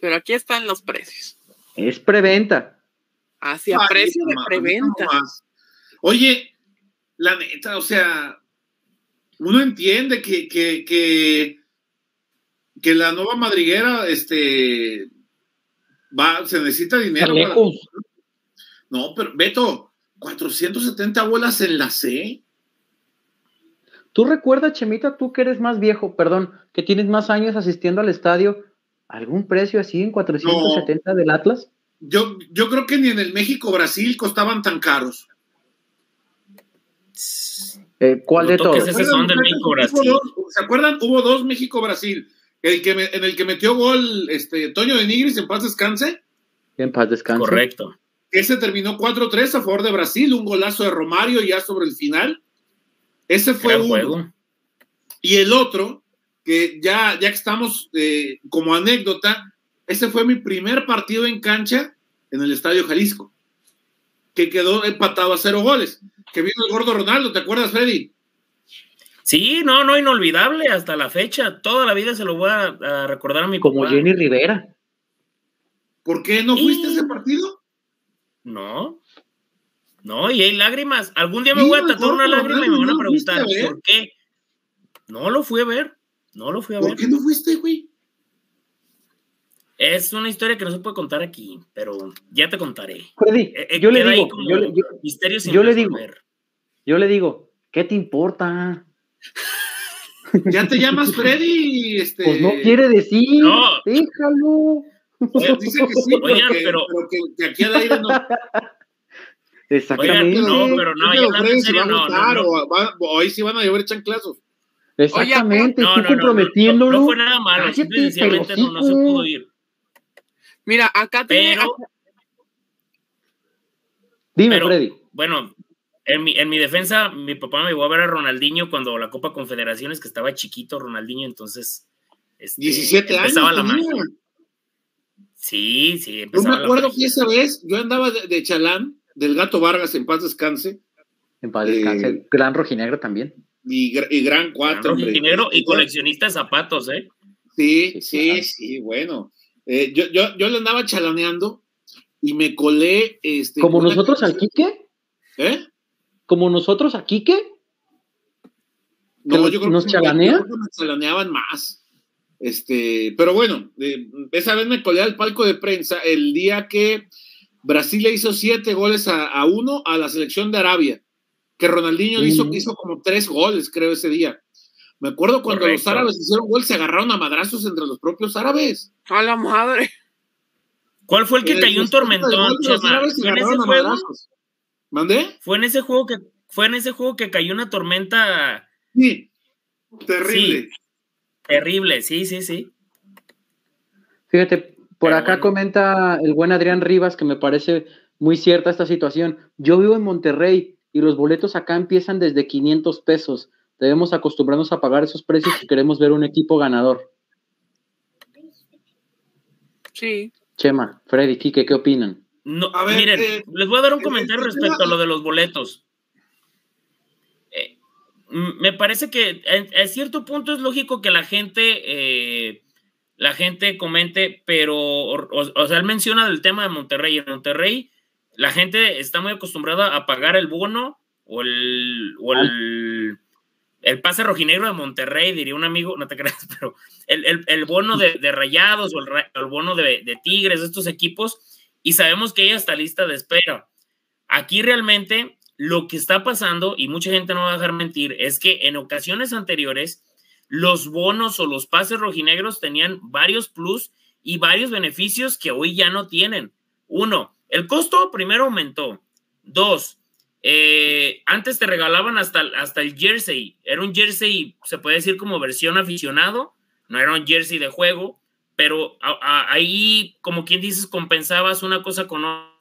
Pero aquí están los precios. Es preventa. Hacia precio de preventa. Oye, la neta, o sea, uno entiende que, que, que, que la nueva madriguera, este, va, se necesita dinero. No, pero Beto, 470 bolas en la C. ¿Tú recuerdas, Chemita, tú que eres más viejo, perdón, que tienes más años asistiendo al estadio, algún precio así en 470 del Atlas? Yo, yo creo que ni en el México-Brasil costaban tan caros. Eh, ¿Cuál de todos? ¿Se acuerdan? Hubo dos México-Brasil. El que en el que metió gol este, Toño de Nigris en paz descanse. En paz descanse. Correcto. Ese terminó 4-3 a favor de Brasil, un golazo de Romario ya sobre el final. Ese fue uno. Y el otro, que ya, ya que estamos eh, como anécdota, ese fue mi primer partido en cancha en el Estadio Jalisco, que quedó empatado a cero goles, que vino el gordo Ronaldo, ¿te acuerdas, Freddy? Sí, no, no, inolvidable hasta la fecha. Toda la vida se lo voy a, recordar a mi Como Jenny Rivera. ¿Por qué no fuiste a ese partido? No, no, y hay lágrimas. Algún día me voy a tatuar una lágrima y me van a preguntar por qué. No lo fui a ver. No lo fui a ver. ¿Por qué no fuiste, güey? Es una historia que no se puede contar aquí, pero ya te contaré. Freddy, eh, eh, yo, le digo, yo, le, yo, le digo, yo le digo, ¿qué te importa? Ya te llamas Freddy, este. Pues no quiere decir, no. déjalo. Dice que sí, pero, que, aquí al aire no. Exactamente. no, pero no, yo no, en serio, no, no, Hoy sí van a llover chanclazos. Exactamente, no, tú comprometiéndolo. No, fue nada malo, simplemente no, se pudo ir. Mira, acá pero, Dime, Freddy. Bueno, en mi, en mi defensa, mi papá me llevó a ver a Ronaldinho cuando la Copa Confederaciones, que estaba chiquito Ronaldinho, entonces. Este, 17 años. Empezaba la magia. Sí, sí. Yo me acuerdo que esa vez yo andaba de chalán del Gato Vargas, en paz descanse. En paz descanse. Eh, gran rojinegro también. Y, gran cuatro. Gran rojinegro y coleccionista de zapatos, ¿eh? Sí, sí, sí, bueno. Eh, yo, yo, yo le andaba chalaneando y me colé. Este, ¿Como nosotros al Quique? ¿Eh? como nosotros aquí, ¿qué? No, yo creo nos que chalanea? nos chalaneaban más. Este, pero bueno, esa vez me colé al palco de prensa el día que Brasil le hizo siete goles a, uno a la selección de Arabia, que Ronaldinho hizo, hizo como tres goles, creo, ese día. Me acuerdo cuando los árabes hicieron gol, se agarraron a madrazos entre los propios árabes. A la madre. ¿Cuál fue el que cayó un tormentón, ¿Fue en ese juego? ¿Mandé? Fue en ese juego que fue en ese juego que cayó una tormenta. Sí. Terrible. Terrible, sí, sí, sí. Fíjate, por acá comenta el buen Adrián Rivas que me parece muy cierta esta situación. Yo vivo en Monterrey y los boletos acá empiezan desde 500 pesos. Debemos acostumbrarnos a pagar esos precios si queremos ver un equipo ganador. Sí. Chema, Freddy, Kike, ¿qué opinan? No, miren, eh, les voy a dar un comentario respecto a lo de los boletos. Me parece que a, cierto punto es lógico que la gente, eh, la gente comente, pero, o, sea, él menciona del tema de Monterrey. En Monterrey, la gente está muy acostumbrada a pagar el bono o el, o el, el pase rojinegro de Monterrey, diría un amigo, no te creas, pero el, bono de, rayados o el, bono de, de, estos equipos, y sabemos que ella está lista de espera. Aquí realmente lo que está pasando, y mucha gente no va a dejar mentir, es que en ocasiones anteriores los bonos o los pases rojinegros tenían varios plus y varios beneficios que hoy ya no tienen. Uno, el costo primero aumentó. Dos, eh, antes te regalaban hasta, hasta el jersey. Era un jersey, se puede decir como versión aficionado. No era un jersey de juego, pero ahí, como quien dices, compensabas una cosa con otra.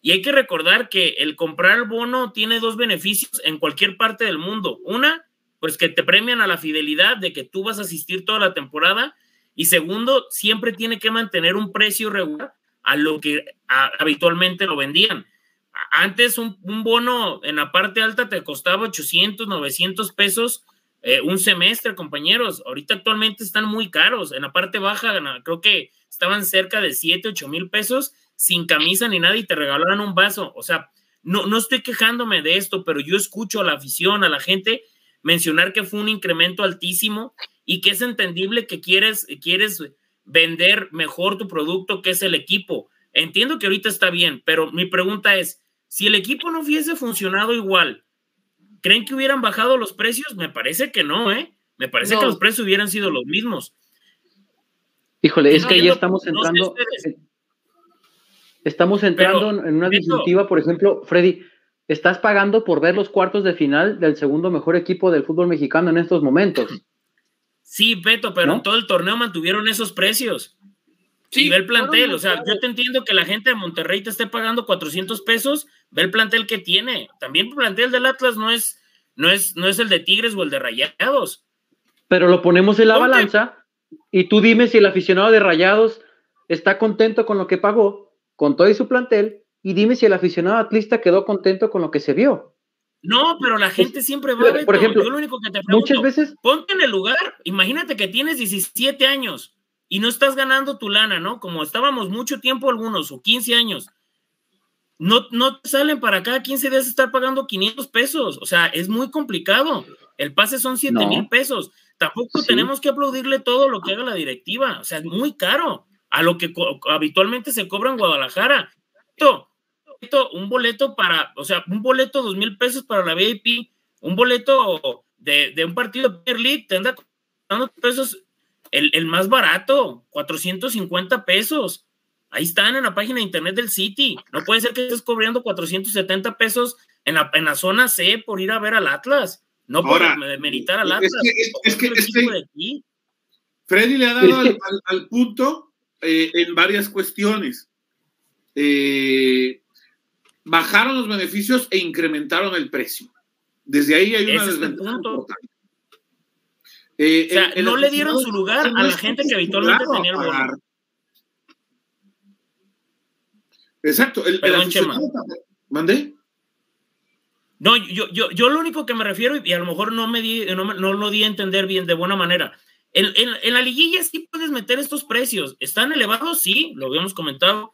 Y hay que recordar que el comprar el bono tiene dos beneficios en cualquier parte del mundo. Una, pues que te premian a la fidelidad de que tú vas a asistir toda la temporada. Y segundo, siempre tiene que mantener un precio regular a lo que habitualmente lo vendían antes un, bono en la parte alta te costaba 800, 900 pesos eh, un semestre, compañeros. Ahorita actualmente están muy caros. En la parte baja creo que estaban cerca de 7, 8 mil pesos sin camisa ni nada y te regalaron un vaso. O sea, no, no estoy quejándome de esto, pero yo escucho a la afición, a la gente mencionar que fue un incremento altísimo y que es entendible que quieres, quieres vender mejor tu producto, que es el equipo. Entiendo que ahorita está bien, pero mi pregunta es, si el equipo no hubiese funcionado igual, ¿creen que hubieran bajado los precios? Me parece que no, ¿eh? Me parece que los precios hubieran sido los mismos. Híjole, es que ya estamos entrando. Estamos entrando en una disyuntiva, por ejemplo, Freddy, estás pagando por ver los cuartos de final del segundo mejor equipo del fútbol mexicano en estos momentos. Sí, Beto, pero en todo el torneo mantuvieron esos precios. Sí, ve el plantel, o sea, yo te entiendo que la gente de Monterrey te esté pagando 400 pesos, ve el plantel que tiene. También el plantel del Atlas no es, no es, no es el de Tigres o el de Rayados. Pero lo ponemos en la balanza y tú dime si el aficionado de Rayados está contento con lo que pagó, con todo y su plantel, y dime si el aficionado atlista quedó contento con lo que se vio. No, pero la gente siempre va a ver. Por ejemplo, lo único que te muchas veces. Ponte en el lugar, imagínate que tienes 17 años y no estás ganando tu lana, ¿no? Como estábamos mucho tiempo algunos o 15 años. No, no salen para cada 15 días estar pagando 500 pesos. O sea, es muy complicado. El pase son 7 mil pesos. Tampoco tenemos que aplaudirle todo lo que haga la directiva. O sea, es muy caro a lo que habitualmente se cobra en Guadalajara. Esto, esto, un boleto para, o sea, un boleto dos mil pesos para la VIP, un boleto de, de un partido de Premier League, te anda costando pesos el, más barato, 450 pesos. Ahí están en la página de internet del City. No puede ser que estés cobrando 470 pesos en la, en la zona C por ir a ver al Atlas. No por meritar al Atlas. Es que, es, que, Freddy le ha dado al, punto eh, en varias cuestiones. Eh, bajaron los beneficios e incrementaron el precio. Desde ahí hay una desventaja importante. Eh, o sea, no le dieron su lugar a la gente que habitualmente tenía el bono. Exacto. El, Perdón, Chema. ¿Mandé? No, yo, yo, yo lo único que me refiero, y a lo mejor no me di, no, no lo di a entender bien de buena manera. En, en, en, la liguilla sí puedes meter estos precios. ¿Están elevados? Sí, lo habíamos comentado.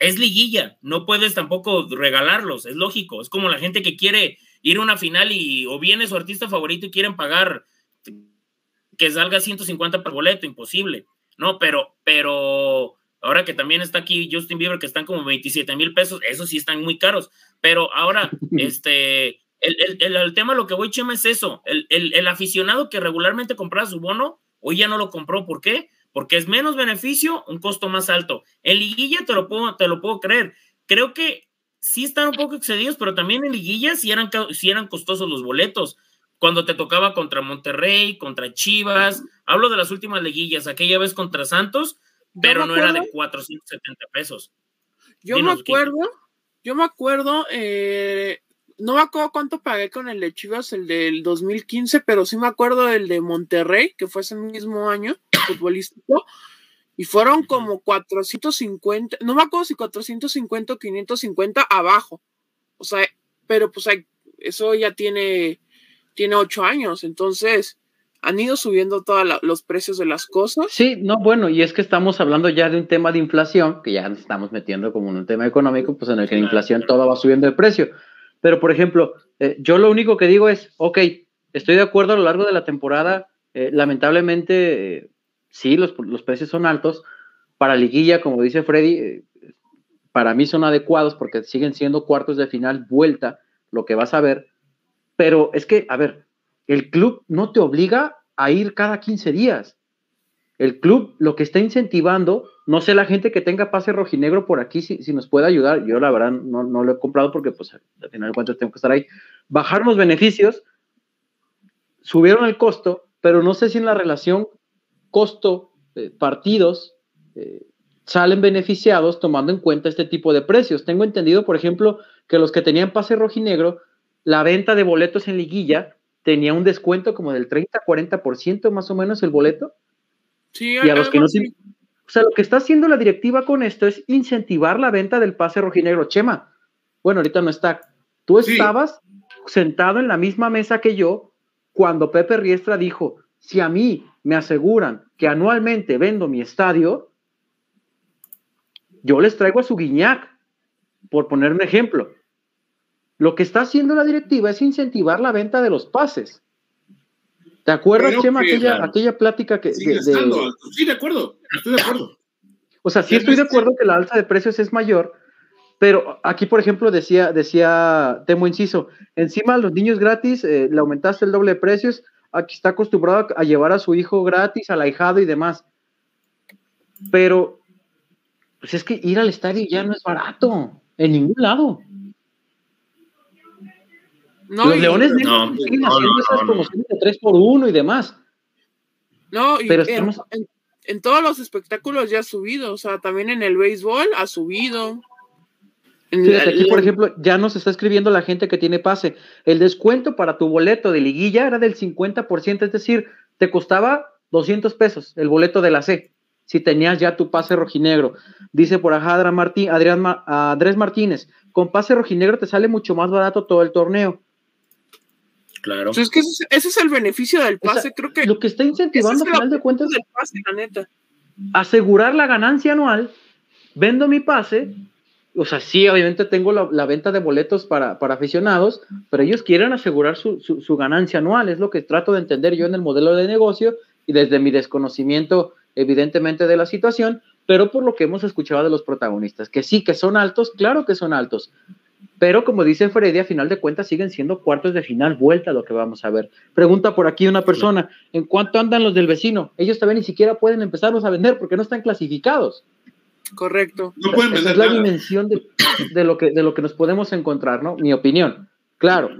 Es liguilla, no puedes tampoco regalarlos, es lógico. Es como la gente que quiere ir a una final y o viene su artista favorito y quieren pagar que salga 150 por boleto, imposible. No, pero, pero ahora que también está aquí Justin Bieber, que están como 27 mil pesos, esos sí están muy caros. Pero ahora, este, el, el, el, tema, lo que voy, Chema, es eso. El, el, aficionado que regularmente compraba su bono, hoy ya no lo compró. ¿Por qué? Porque es menos beneficio, un costo más alto. En liguilla te lo puedo, te lo puedo creer. Creo que sí están un poco excedidos, pero también en liguilla sí eran, sí eran costosos los boletos cuando te tocaba contra Monterrey, contra Chivas, hablo de las últimas liguillas, aquella vez contra Santos, pero no era de 470 pesos. Yo me acuerdo, yo me acuerdo, eh, no me acuerdo cuánto pagué con el de Chivas, el del 2015, pero sí me acuerdo del de Monterrey, que fue ese mismo año, futbolístico, y fueron como 450, no me acuerdo si 450 o 550 abajo. O sea, pero pues hay, eso ya tiene tiene ocho años, entonces han ido subiendo todos los precios de las cosas. Sí, no, bueno, y es que estamos hablando ya de un tema de inflación, que ya nos estamos metiendo como un tema económico, pues en el que la inflación todo va subiendo de precio. Pero, por ejemplo, eh, yo lo único que digo es, ok, estoy de acuerdo a lo largo de la temporada, eh, lamentablemente, eh, sí, los, los, precios son altos. Para liguilla, como dice Freddy, para mí son adecuados porque siguen siendo cuartos de final, vuelta, lo que vas a ver pero es que, a ver, el club no te obliga a ir cada 15 días. El club lo que está incentivando, no sé la gente que tenga pase rojinegro por aquí, si, si nos puede ayudar, yo la verdad no, no, lo he comprado porque pues al final de cuentas tengo que estar ahí, bajar los beneficios, subieron el costo, pero no sé si en la relación costo-partidos eh, salen beneficiados tomando en cuenta este tipo de precios. Tengo entendido, por ejemplo, que los que tenían pase rojinegro la venta de boletos en liguilla tenía un descuento como del 30-40% más o menos el boleto. Sí, y a los que no tienen... O sea, lo que está haciendo la directiva con esto es incentivar la venta del pase rojinegro. Chema, bueno, ahorita no está. Tú estabas sentado en la misma mesa que yo cuando Pepe Riestra dijo, si a mí me aseguran que anualmente vendo mi estadio, yo les traigo a su guiñac, por poner un ejemplo. Lo que está haciendo la directiva es incentivar la venta de los pases. ¿Te acuerdas, Chema, aquella, aquella plática que... sí, de acuerdo, estoy de acuerdo. O sea, sí estoy de acuerdo que la alza de precios es mayor, pero aquí, por ejemplo, decía, decía Temo Inciso, encima los niños gratis, eh, le aumentaste el doble de precios, aquí está acostumbrado a llevar a su hijo gratis, al ahijado y demás. Pero, pues es que ir al estadio ya no es barato, en ningún lado. No, los Leones no, siguen haciendo esas promociones de 3 por 1 y demás. No, y en, todos los espectáculos ya ha subido, o sea, también en el béisbol ha subido. Fíjate, aquí, por ejemplo, ya nos está escribiendo la gente que tiene pase. El descuento para tu boleto de liguilla era del 50%, es decir, te costaba 200 pesos el boleto de la C, si tenías ya tu pase rojinegro. Dice por acá Adrián, Martín, Adrián Andrés Martínez, con pase rojinegro te sale mucho más barato todo el torneo. Claro. es que ese, es el beneficio del pase, creo que. Lo que está incentivando, al final de cuentas, asegurar la ganancia anual, vendo mi pase, o sea, sí, obviamente tengo la, venta de boletos para, para, aficionados, pero ellos quieren asegurar su, su, ganancia anual, es lo que trato de entender yo en el modelo de negocio y desde mi desconocimiento, evidentemente, de la situación, pero por lo que hemos escuchado de los protagonistas, que sí, que son altos, claro que son altos, pero como dice Freddy, a final de cuentas siguen siendo cuartos de final, vuelta lo que vamos a ver. Pregunta por aquí una persona, ¿en cuánto andan los del vecino? Ellos también ni siquiera pueden empezarlos a vender porque no están clasificados. Correcto. No pueden Esa es la dimensión de, lo que, de lo que nos podemos encontrar, ¿no? Mi opinión. Claro,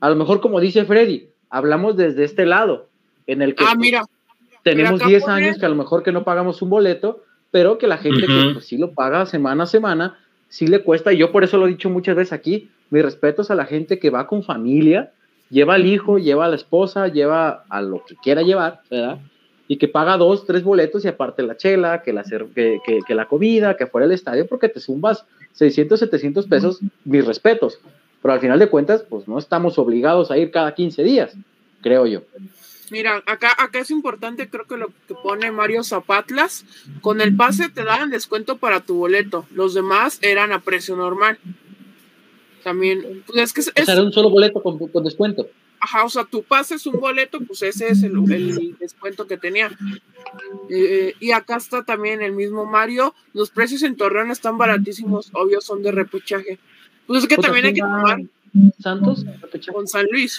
a lo mejor como dice Freddy, hablamos desde este lado, en el que ah, mira, tenemos 10 años que a lo mejor que no pagamos un boleto, pero que la gente que pues, sí lo paga semana a semana, sí le cuesta, y yo por eso lo he dicho muchas veces aquí, mis respetos a la gente que va con familia, lleva al hijo, lleva a la esposa, lleva a lo que quiera llevar, ¿verdad? Y que paga dos, tres boletos y aparte la chela, que la, que, que, la comida, que fuera el estadio, porque te zumbas 600, 700 pesos, mis respetos. Pero al final de cuentas, pues no estamos obligados a ir cada 15 días, creo yo. Mira, acá, acá es importante, creo que lo que pone Mario Zapatlas, con el pase te dan descuento para tu boleto, los demás eran a precio normal. También, pues es que es, O sea, era un solo boleto con, con descuento. Ajá, o sea, tu pase es un boleto, pues ese es el, el descuento que tenía. Eh, y acá está también el mismo Mario. Los precios en Torreón están baratísimos, obvio, son de repechaje. Pues es que también hay que tomar Santos, con San Luis.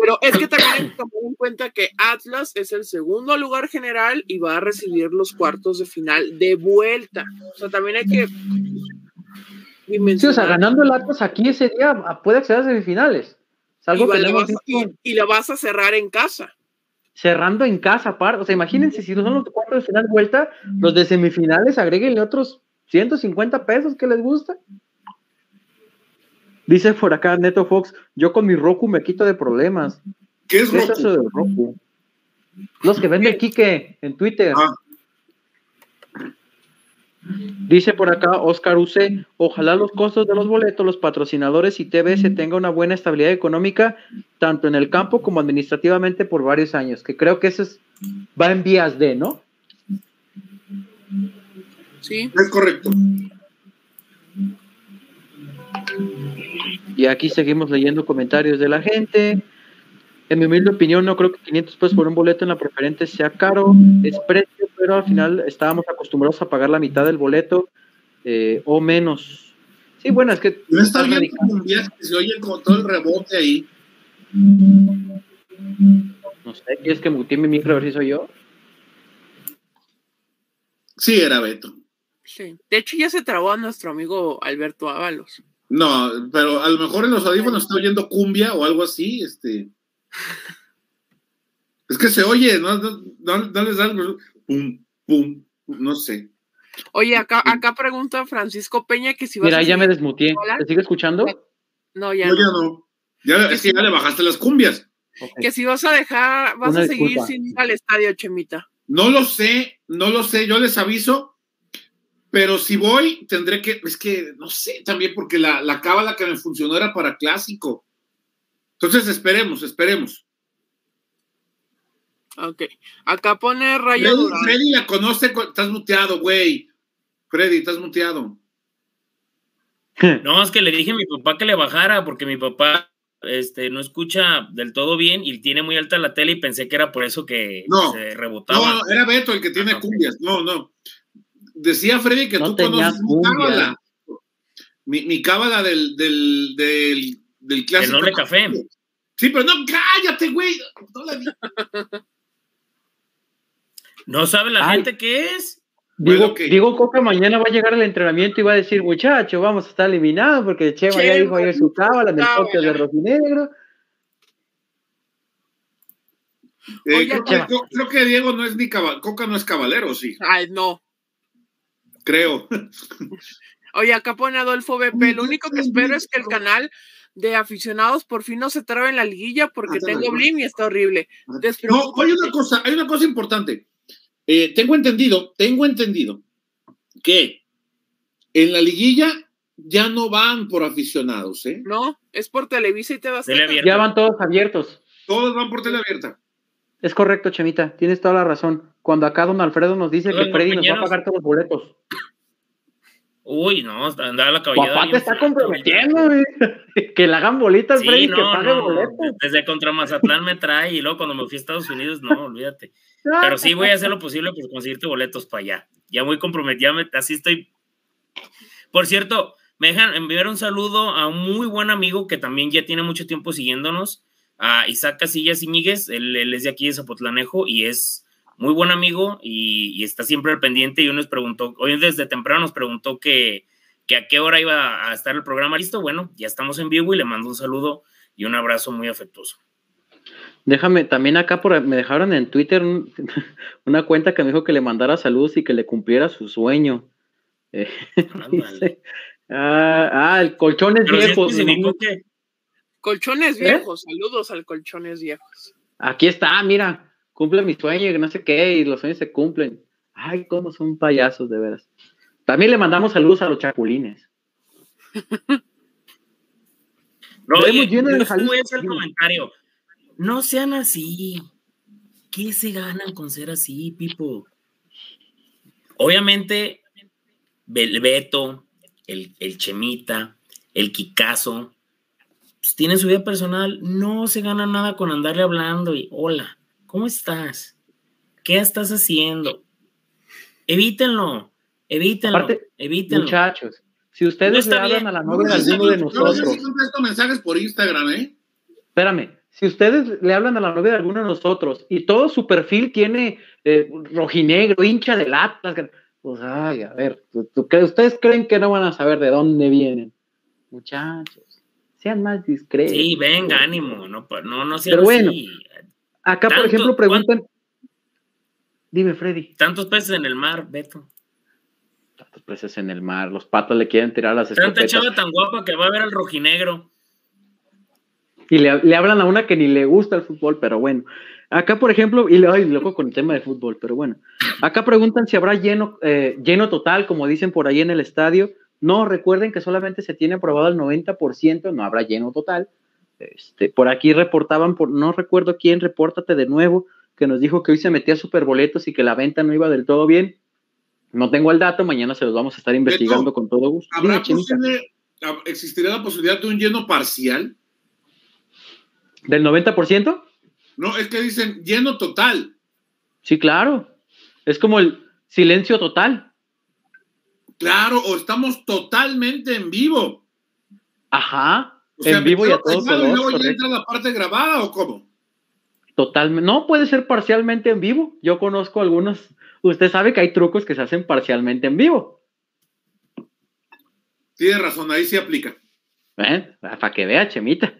Pero es que también hay que tomar en cuenta que Atlas es el segundo lugar general y va a recibir los cuartos de final de vuelta. O sea, también hay que Sí, o sea, ganando el Atlas aquí ese día ah, puede acceder a semifinales. Es algo y, que la vas, y- y la vas a cerrar en casa. cerrando en casa, aparte. O sea, imagínense si no son los cuartos de final vuelta, los de semifinales, agréguenle otros 150 pesos que les gusta. Dice por acá Neto Fox, yo con mi Roku me quito de problemas. ¿Qué es ¿Qué es Roku? eso del Roku? Los que vende Quique en Twitter. Ah. Dice por acá Oscar Use, ojalá los costos de los boletos, los patrocinadores y TBS tenga una buena estabilidad económica, tanto en el campo como administrativamente por varios años, que creo que eso es, va en vías de, ¿no? Sí. Es correcto. Y aquí seguimos leyendo comentarios de la gente. En mi humilde opinión, no creo que 500 pesos por un boleto en la preferente sea caro, es precio, pero al final estábamos acostumbrados a pagar la mitad del boleto eh, o menos. Sí, bueno, es que No está bien que se oye con todo el rebote ahí. No sé, ¿quieres que mutee mi micro a ver si soy yo? Sí, era Beto. Sí. De hecho, ya se trabó a nuestro amigo Alberto Ábalos. No, pero a lo mejor en los audífonos está oyendo cumbia o algo así, este. Es que se oye, no, no, no, no les da pum, pum, no sé. Oye, acá, acá pregunta Francisco Peña que si vas Mira, a ya me desmutié. ¿Te sigue escuchando? No, ya No, no. ya no. Ya, es que ya le bajaste las cumbias. Que si vas a dejar, vas Una a seguir disculpa. sin ir al estadio, Chemita. No lo sé, no lo sé, yo les aviso. Pero si voy, tendré que, es que no sé, también porque la, la cábala que me funcionó era para clásico. Entonces esperemos, esperemos. Ok. Acá pone Rayo Freddy, Durán. Freddy la conoce, estás muteado, güey. Freddy, estás muteado. No, es que le dije a mi papá que le bajara porque mi papá este, no escucha del todo bien y tiene muy alta la tele y pensé que era por eso que No. se rebotaba. no, era Beto el que tiene Ah, cumbias. No, no. Decía Freddy que No tú conoces mi cábala. Mi, mi cábala del, del, del, del clásico. noble café. Sí, pero no, cállate, güey. No la ¿No sabe la Ay. gente qué es? Digo, Bueno, digo Coca mañana va a llegar al entrenamiento y va a decir, muchacho, vamos a estar eliminados porque Chema ya Chema, dijo ayer su cábala en el podcast de Rojinegro. Eh, Oye, creo, que, creo- Diego no es ni caballero. Coca no es caballero, sí. Ay, no. Creo. Oye, acá pone Adolfo BP. Lo único que espero es que el canal de aficionados por fin no se trabe en la liguilla porque Ah, tengo. Blim y está horrible. No, hay una cosa, hay una cosa importante. Eh, tengo entendido, tengo entendido que en la liguilla ya no van por aficionados, ¿eh? No, es por Televisa y te vas Tele abierta. Ya van todos abiertos. Todos van por tele abierta. Es correcto, Chemita, tienes toda la razón. Cuando acá don Alfredo nos dice que Freddy nos va a pagar todos los boletos. Uy, no, andaba la caballada. Papá te está comprometiendo, güey. Que le hagan bolita al Sí, Freddy no, que pague no, boletos. desde contra Mazatlán me trae y luego cuando me fui a Estados Unidos, no, olvídate. Pero sí voy a hacer lo posible por conseguirte boletos para allá. Ya muy me- así estoy. Por cierto, me dejan enviar un saludo a un muy buen amigo que también ya tiene mucho tiempo siguiéndonos, a Isaac Casillas Iñiguez, él, él es de aquí de Zapotlanejo y es muy buen amigo y, y está siempre al pendiente y hoy nos preguntó, hoy desde temprano nos preguntó que, que a qué hora iba a estar el programa listo. Bueno, ya estamos en vivo y le mando un saludo y un abrazo muy afectuoso. Déjame, también acá por, me dejaron en Twitter un- una cuenta que me dijo que le mandara saludos y que le cumpliera su sueño. Eh, dice, ah, ah, el colchones Pero sí viejos. Colchones ¿Eh? viejos, saludos al colchones viejos. Aquí está, mira, cumple mi sueño, que no sé qué, y los sueños se cumplen. Ay, cómo son payasos, de veras. También le mandamos saludos a los chapulines. No, oye, lleno Jalisco. hacer comentario. No sean así. ¿Qué se ganan con ser así, Pipo? Obviamente, el Beto, el, el Chemita, el Kikazo, pues tienen su vida personal, no se gana nada con andarle hablando y hola, ¿cómo estás? ¿Qué estás haciendo? Evítenlo, evítenlo, evítenlo. Muchachos, si ustedes le hablan a la novia de alguno de nosotros. Yo contesto mensajes por Instagram, ¿eh? Espérame, si ustedes le hablan a la novia de alguno de nosotros y todo su perfil tiene eh, rojinegro, hincha de latas, pues ay, a ver, ¿ustedes creen que no van a saber de dónde vienen? Muchachos, sean más discretos. Sí, venga, ánimo, no, no, no sean Pero bueno, acá por ejemplo preguntan. Dime, Freddy. Tantos peces en el mar, Beto. Tantos peces en el mar, los patos le quieren tirar las escopetas. Tanta chava tan guapa que va a ver al rojinegro. Y le, hablan a una que ni le gusta el fútbol, pero bueno. Acá, por ejemplo, y le doy loco con el tema de fútbol, pero bueno. Acá preguntan si habrá lleno, eh, lleno total, como dicen por ahí en el estadio. No, recuerden que solamente se tiene aprobado el 90%, no habrá lleno total. Este, por aquí reportaban, por, no recuerdo quién, repórtate de nuevo, que nos dijo que hoy se metía superboletos y que la venta no iba del todo bien. No tengo el dato, mañana se los vamos a estar investigando con todo gusto. ¿Habrá posible, ¿Existiría la posibilidad de un lleno parcial? ¿Del 90%? No, es que dicen lleno total. Sí, claro. Es como el silencio total. Claro, o estamos totalmente en vivo. Ajá. en vivo y a todo color. luego ya entra la parte grabada o cómo? Totalmente. No, puede ser parcialmente en vivo. Yo conozco algunos. Usted sabe que hay trucos que se hacen parcialmente en vivo. Tiene razón, ahí sí aplica. ¿Eh? Para que vea, Chemita.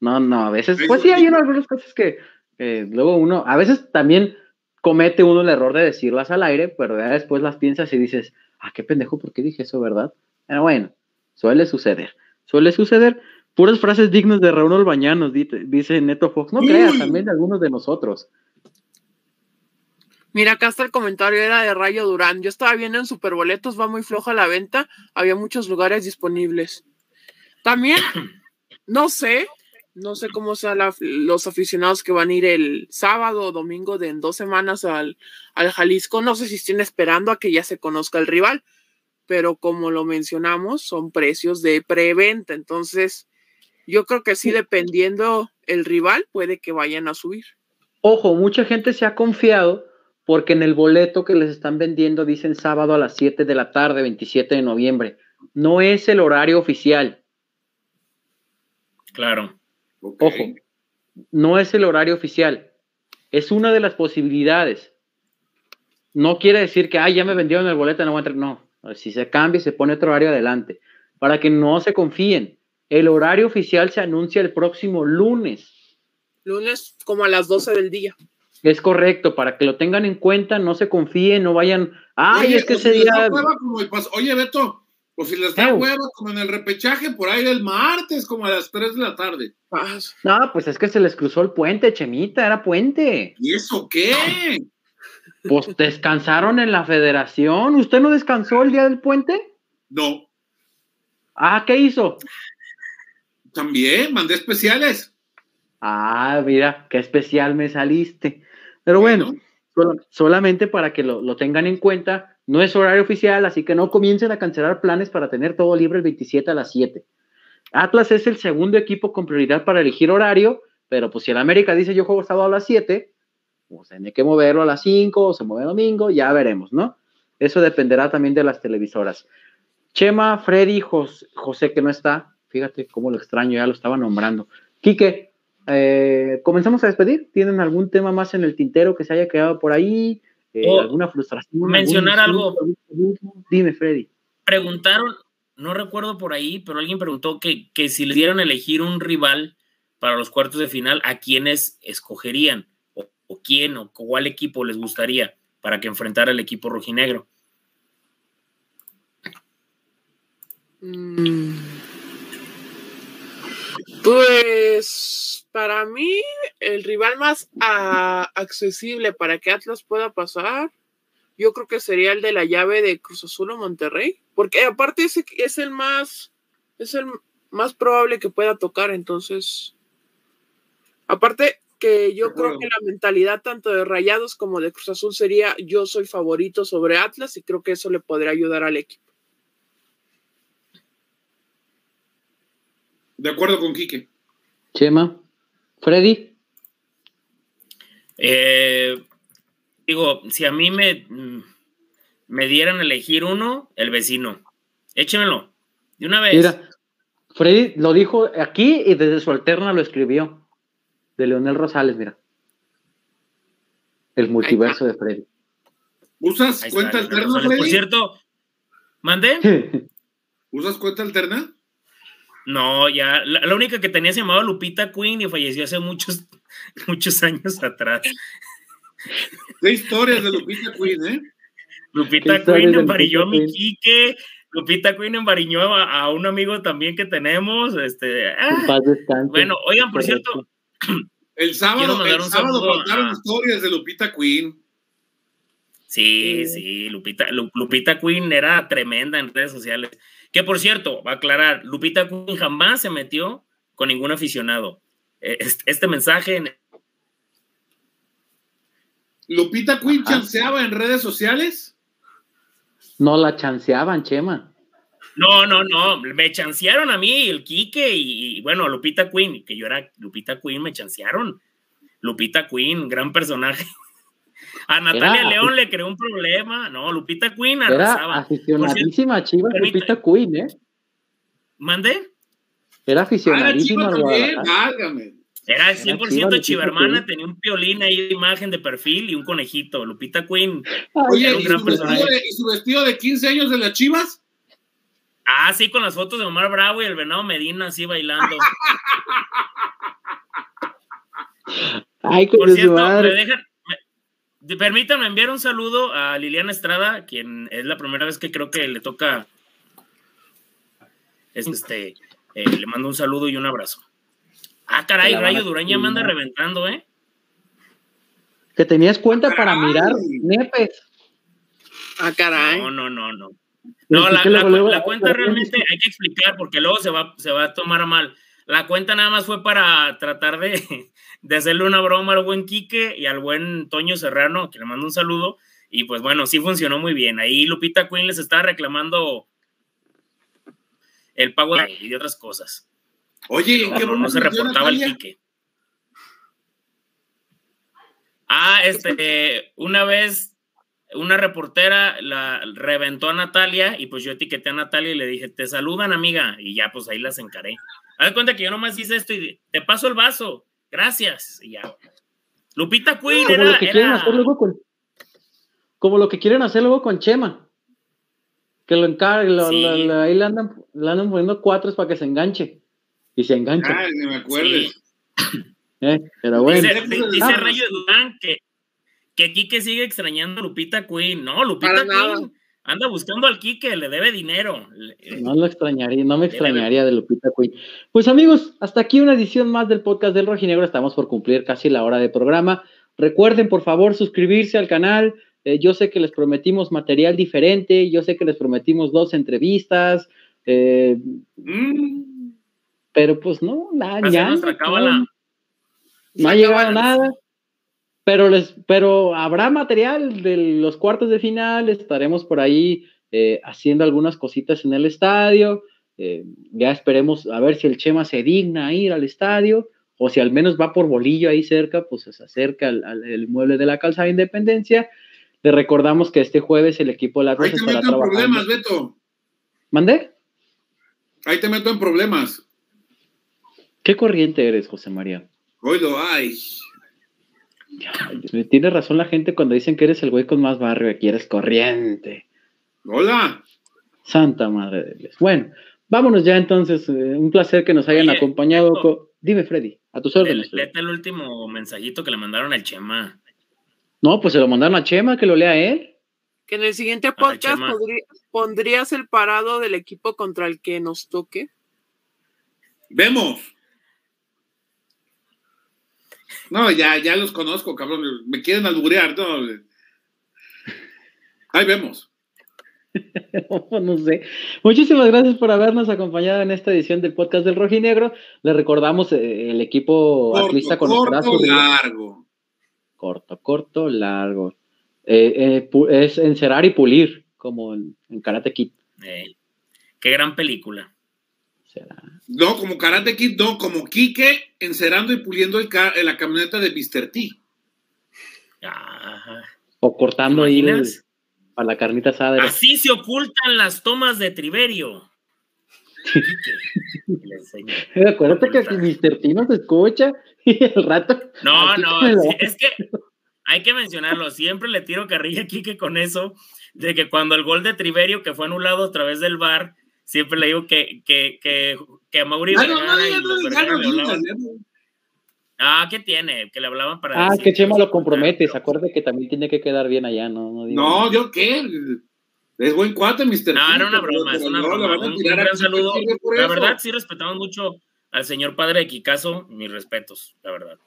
No, no, a veces, pues sí, hay algunas cosas que luego uno, a veces también comete uno el error de decirlas al aire, pero ya después las piensas y dices, ah, qué pendejo, ¿por qué dije eso, verdad? Pero bueno, suele suceder, suele suceder. Puras frases dignas de Raúl Olbañanos, dice Neto Fox. No creas, también de algunos de nosotros. Mira, acá está el comentario, era de Rayo Durán. Yo estaba viendo en Superboletos, va muy floja la venta, había muchos lugares disponibles. También, no sé, no sé cómo sean los aficionados que van a ir el sábado o domingo de en dos semanas al, al Jalisco. No sé si estén esperando a que ya se conozca el rival, pero como lo mencionamos, son precios de preventa. Entonces, yo creo que sí, dependiendo el rival, puede que vayan a subir. Ojo, mucha gente se ha confiado porque en el boleto que les están vendiendo dicen sábado a las 7 de la tarde, 27 de noviembre. No es el horario oficial. Claro. Ojo, no es el horario oficial, es una de las posibilidades. No quiere decir que, ay, ya me vendieron el boleto, no voy a entrar. No, si se cambia, se pone otro horario adelante. Para que no se confíen, el horario oficial se anuncia el próximo lunes. Lunes como a las 12 del día. Es correcto, para que lo tengan en cuenta, no se confíen, no vayan, ay, es que ese día... Oye, Beto, o si les da huevo, como en el repechaje, por ahí del martes, como a las 3 de la tarde. No, pues es que se les cruzó el puente, Chemita, era puente. ¿Y eso qué? Pues descansaron en la federación. ¿Usted no descansó el día del puente? No. Ah, ¿qué hizo? También, mandé especiales. Ah, mira, qué especial me saliste. Pero bueno, solamente para que lo, lo tengan en cuenta, no es horario oficial, así que no comiencen a cancelar planes para tener todo libre el 27 a las 7. Atlas es el segundo equipo con prioridad para elegir horario, pero pues si el América dice yo juego sábado a las 7, pues tiene que moverlo a las 5 o se mueve domingo, ya veremos, ¿no? Eso dependerá también de las televisoras. Chema, Freddy, José, que no está, fíjate cómo lo extraño, ya lo estaba nombrando. Quique, eh, comenzamos a despedir. ¿Tienen algún tema más en el tintero que se haya quedado por ahí? Eh, alguna frustración. Mencionar algo. Dime, Freddy. Preguntaron, no recuerdo por ahí, pero alguien preguntó que, que si le dieran a elegir un rival para los cuartos de final, ¿a quiénes escogerían? ¿O, quién o cuál equipo les gustaría para que enfrentara el equipo rojinegro? Mm. Pues para mí, el rival más accesible para que Atlas pueda pasar, yo creo que sería el de la llave de Cruz Azul o Monterrey, porque aparte ese es el más, es el más probable que pueda tocar, entonces, aparte que yo creo que la mentalidad tanto de Rayados como de Cruz Azul sería yo soy favorito sobre Atlas y creo que eso le podría ayudar al equipo. De acuerdo con Quique. Chema. Freddy. Eh, digo, si a mí me, me dieran elegir uno, el vecino. Échemelo. De una vez. Mira, Freddy lo dijo aquí y desde su alterna lo escribió. De Leonel Rosales, mira. El multiverso de Freddy. ¿Usas cuenta alterna, Freddy? Por cierto, ¿mandé? ¿Usas cuenta alterna? No, ya. La, única que tenía se llamaba Lupita Queen y falleció hace muchos, muchos años atrás. ¿Qué historias de Lupita Queen, eh? Lupita Queen embarilló a mi Quique. Lupita Queen embariñó a, a, un amigo también que tenemos. Este, ah, bueno, oigan, por cierto. El sábado, el sábado contaron historias de Lupita Queen. Sí, sí, Lupita, Lupita Queen era tremenda en redes sociales. Que por cierto, va a aclarar, Lupita Queen jamás se metió con ningún aficionado. E, este, mensaje. ¿Lupita Queen chanceaba en redes sociales? No la chanceaban, Chema. No, no, no, me chancearon a mí, el Quique y, bueno, Lupita Queen, que yo era Lupita Queen, me chancearon. Lupita Queen, gran personaje. A Natalia León le creó un problema. No, Lupita Queen arrasaba. Era aficionadísima Chivas, Lupita Queen, ¿eh? ¿Mande? Era aficionadísima. Era 100% chivermana, tenía un piolín ahí de imagen de perfil y un conejito. Lupita Queen. Oye, ¿y, su de, ¿y su vestido de 15 años de las chivas? Ah, sí, con las fotos de Omar Bravo y el Venado Medina así bailando. Ay, Por cierto, me dejan, Permítanme enviar un saludo a Liliana Estrada, quien es la primera vez que creo que le toca. Este, eh, le mando un saludo y un abrazo. Ah, caray, Rayo Durán ya me anda reventando, ¿eh? Que tenías cuenta para mirar nepes. Ah, caray. No, no, no, no. No, la, cuenta realmente hay que explicar porque luego se va, se va a tomar mal. La cuenta nada más fue para tratar de, de hacerle una broma al buen Quique y al buen Toño Serrano, que le mando un saludo. Y pues bueno, sí funcionó muy bien. Ahí Lupita Queen les estaba reclamando el pago de, y de otras cosas. Oye, ¿en qué no, no se reportaba el Quique. Ah, este, una vez una reportera la reventó a Natalia y pues yo etiqueté a Natalia y le dije, te saludan amiga, y ya pues ahí las encaré. Haz cuenta que yo nomás hice esto y te paso el vaso. Gracias. Y ya. Lupita Queen como lo que quieren hacer luego con, como lo que quieren hacer luego con Chema. Que lo encarguen, ahí le andan, le andan poniendo cuatro para que se enganche. Y se engancha. Ay, me acuerdes. eh, pero bueno. Dice, dice ah. Rayo Durán que, que Kike sigue extrañando a Lupita Queen. No, Lupita Queen anda buscando al Quique, le debe dinero. No lo extrañaría, no me extrañaría de Lupita Queen. Pues amigos, hasta aquí una edición más del podcast del Rojinegro. Estamos por cumplir casi la hora de programa. Recuerden, por favor, suscribirse al canal. Eh, yo sé que les prometimos material diferente, yo sé que les prometimos dos entrevistas, eh, mm. pero pues no, ya, no, no ha llegado nada. Pero, les, pero habrá material de los cuartos de final, estaremos por ahí eh, haciendo algunas cositas en el estadio. Eh, ya esperemos a ver si el Chema se digna a ir al estadio o si al menos va por bolillo ahí cerca, pues se acerca al, al mueble de la calzada de Independencia. Le recordamos que este jueves el equipo de la Ahí te meto en problemas, Beto. ¿Mandé? Ahí te meto en problemas. ¿Qué corriente eres, José María? Oído, ay. Tiene razón la gente cuando dicen que eres el güey con más barrio, aquí eres corriente. Hola. Santa madre de Dios. Bueno, vámonos ya entonces. Eh, un placer que nos hayan acompañado. Dime, Freddy, a tus órdenes. Léete el último mensajito que le mandaron al Chema. No, pues se lo mandaron a Chema, que lo lea él. Que en el siguiente podcast pondrías el parado del equipo contra el que nos toque. Vemos. No, ya, ya los conozco, cabrón. Me quieren alburear, no. Ahí vemos. no sé. Muchísimas gracias por habernos acompañado en esta edición del podcast del Rojinegro. Le recordamos eh, el equipo corto, con corto, largo. Corto, corto, largo. Eh, eh, es encerar y pulir, como en, Karate Kid. qué gran película. No, como Karate Kid, no, como Quique encerando y puliendo el la camioneta de Mr. T. O cortando ahí a la carnita asada. Así se ocultan las tomas de Triverio. Acuérdate que si Mr. T no se escucha y el rato. No, no, es que hay que mencionarlo. Siempre le tiro carrilla a Quique con eso, de que cuando el gol de Triverio, que fue anulado a través del bar, siempre le digo que, que, que, que a Mauri ah, Ah, ¿qué tiene? Que le hablaban para. Ah, que Chema lo compromete. Se acuerda que también tiene que quedar bien allá, ¿no? No, no yo qué. Es buen cuate, Mr. No, era una broma, es una broma. Un, gran saludo. La verdad, sí respetamos mucho al señor padre de Kikazo. Mis respetos, la verdad.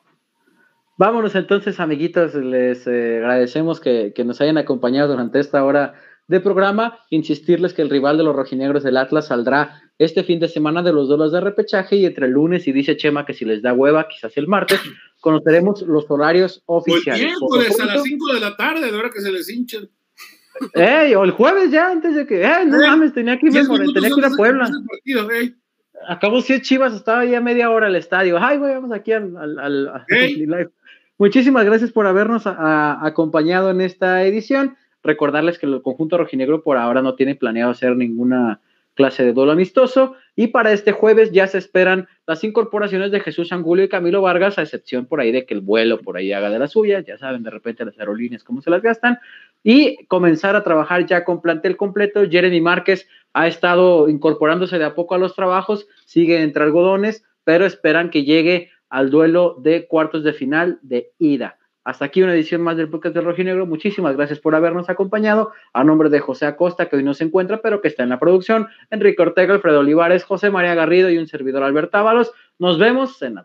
Vámonos entonces, amiguitos. Les eh, agradecemos que, que, nos hayan acompañado durante esta hora de programa. Insistirles que el rival de los rojinegros del Atlas saldrá este fin de semana de los dólares de repechaje y entre el lunes y dice Chema que si les da hueva, quizás el martes, conoceremos los horarios oficiales. El miércoles a las 5 de la tarde, de hora que se les hinchen. Ey, o el jueves ya, antes de que, eh, no mames, tenía que ir, tenía que ir a Puebla. Acabó si Chivas, estaba ya media hora al estadio. Ay, güey, vamos aquí al, al, Muchísimas gracias por habernos acompañado en esta edición. Recordarles que el conjunto rojinegro por ahora no tiene planeado hacer ninguna clase de duelo amistoso. Y para este jueves ya se esperan las incorporaciones de Jesús Angulio y Camilo Vargas, a excepción por ahí de que el vuelo por ahí haga de las suyas. Ya saben de repente las aerolíneas cómo se las gastan. Y comenzar a trabajar ya con plantel completo. Jeremy Márquez ha estado incorporándose de a poco a los trabajos, sigue entre algodones, pero esperan que llegue al duelo de cuartos de final de ida. Hasta aquí una edición más del podcast de Rojinegro. Muchísimas gracias por habernos acompañado. A nombre de José Acosta, que hoy no se encuentra, pero que está en la producción, Enrique Ortega, Alfredo Olivares, José María Garrido y un servidor Alberto Ábalos. Nos vemos en la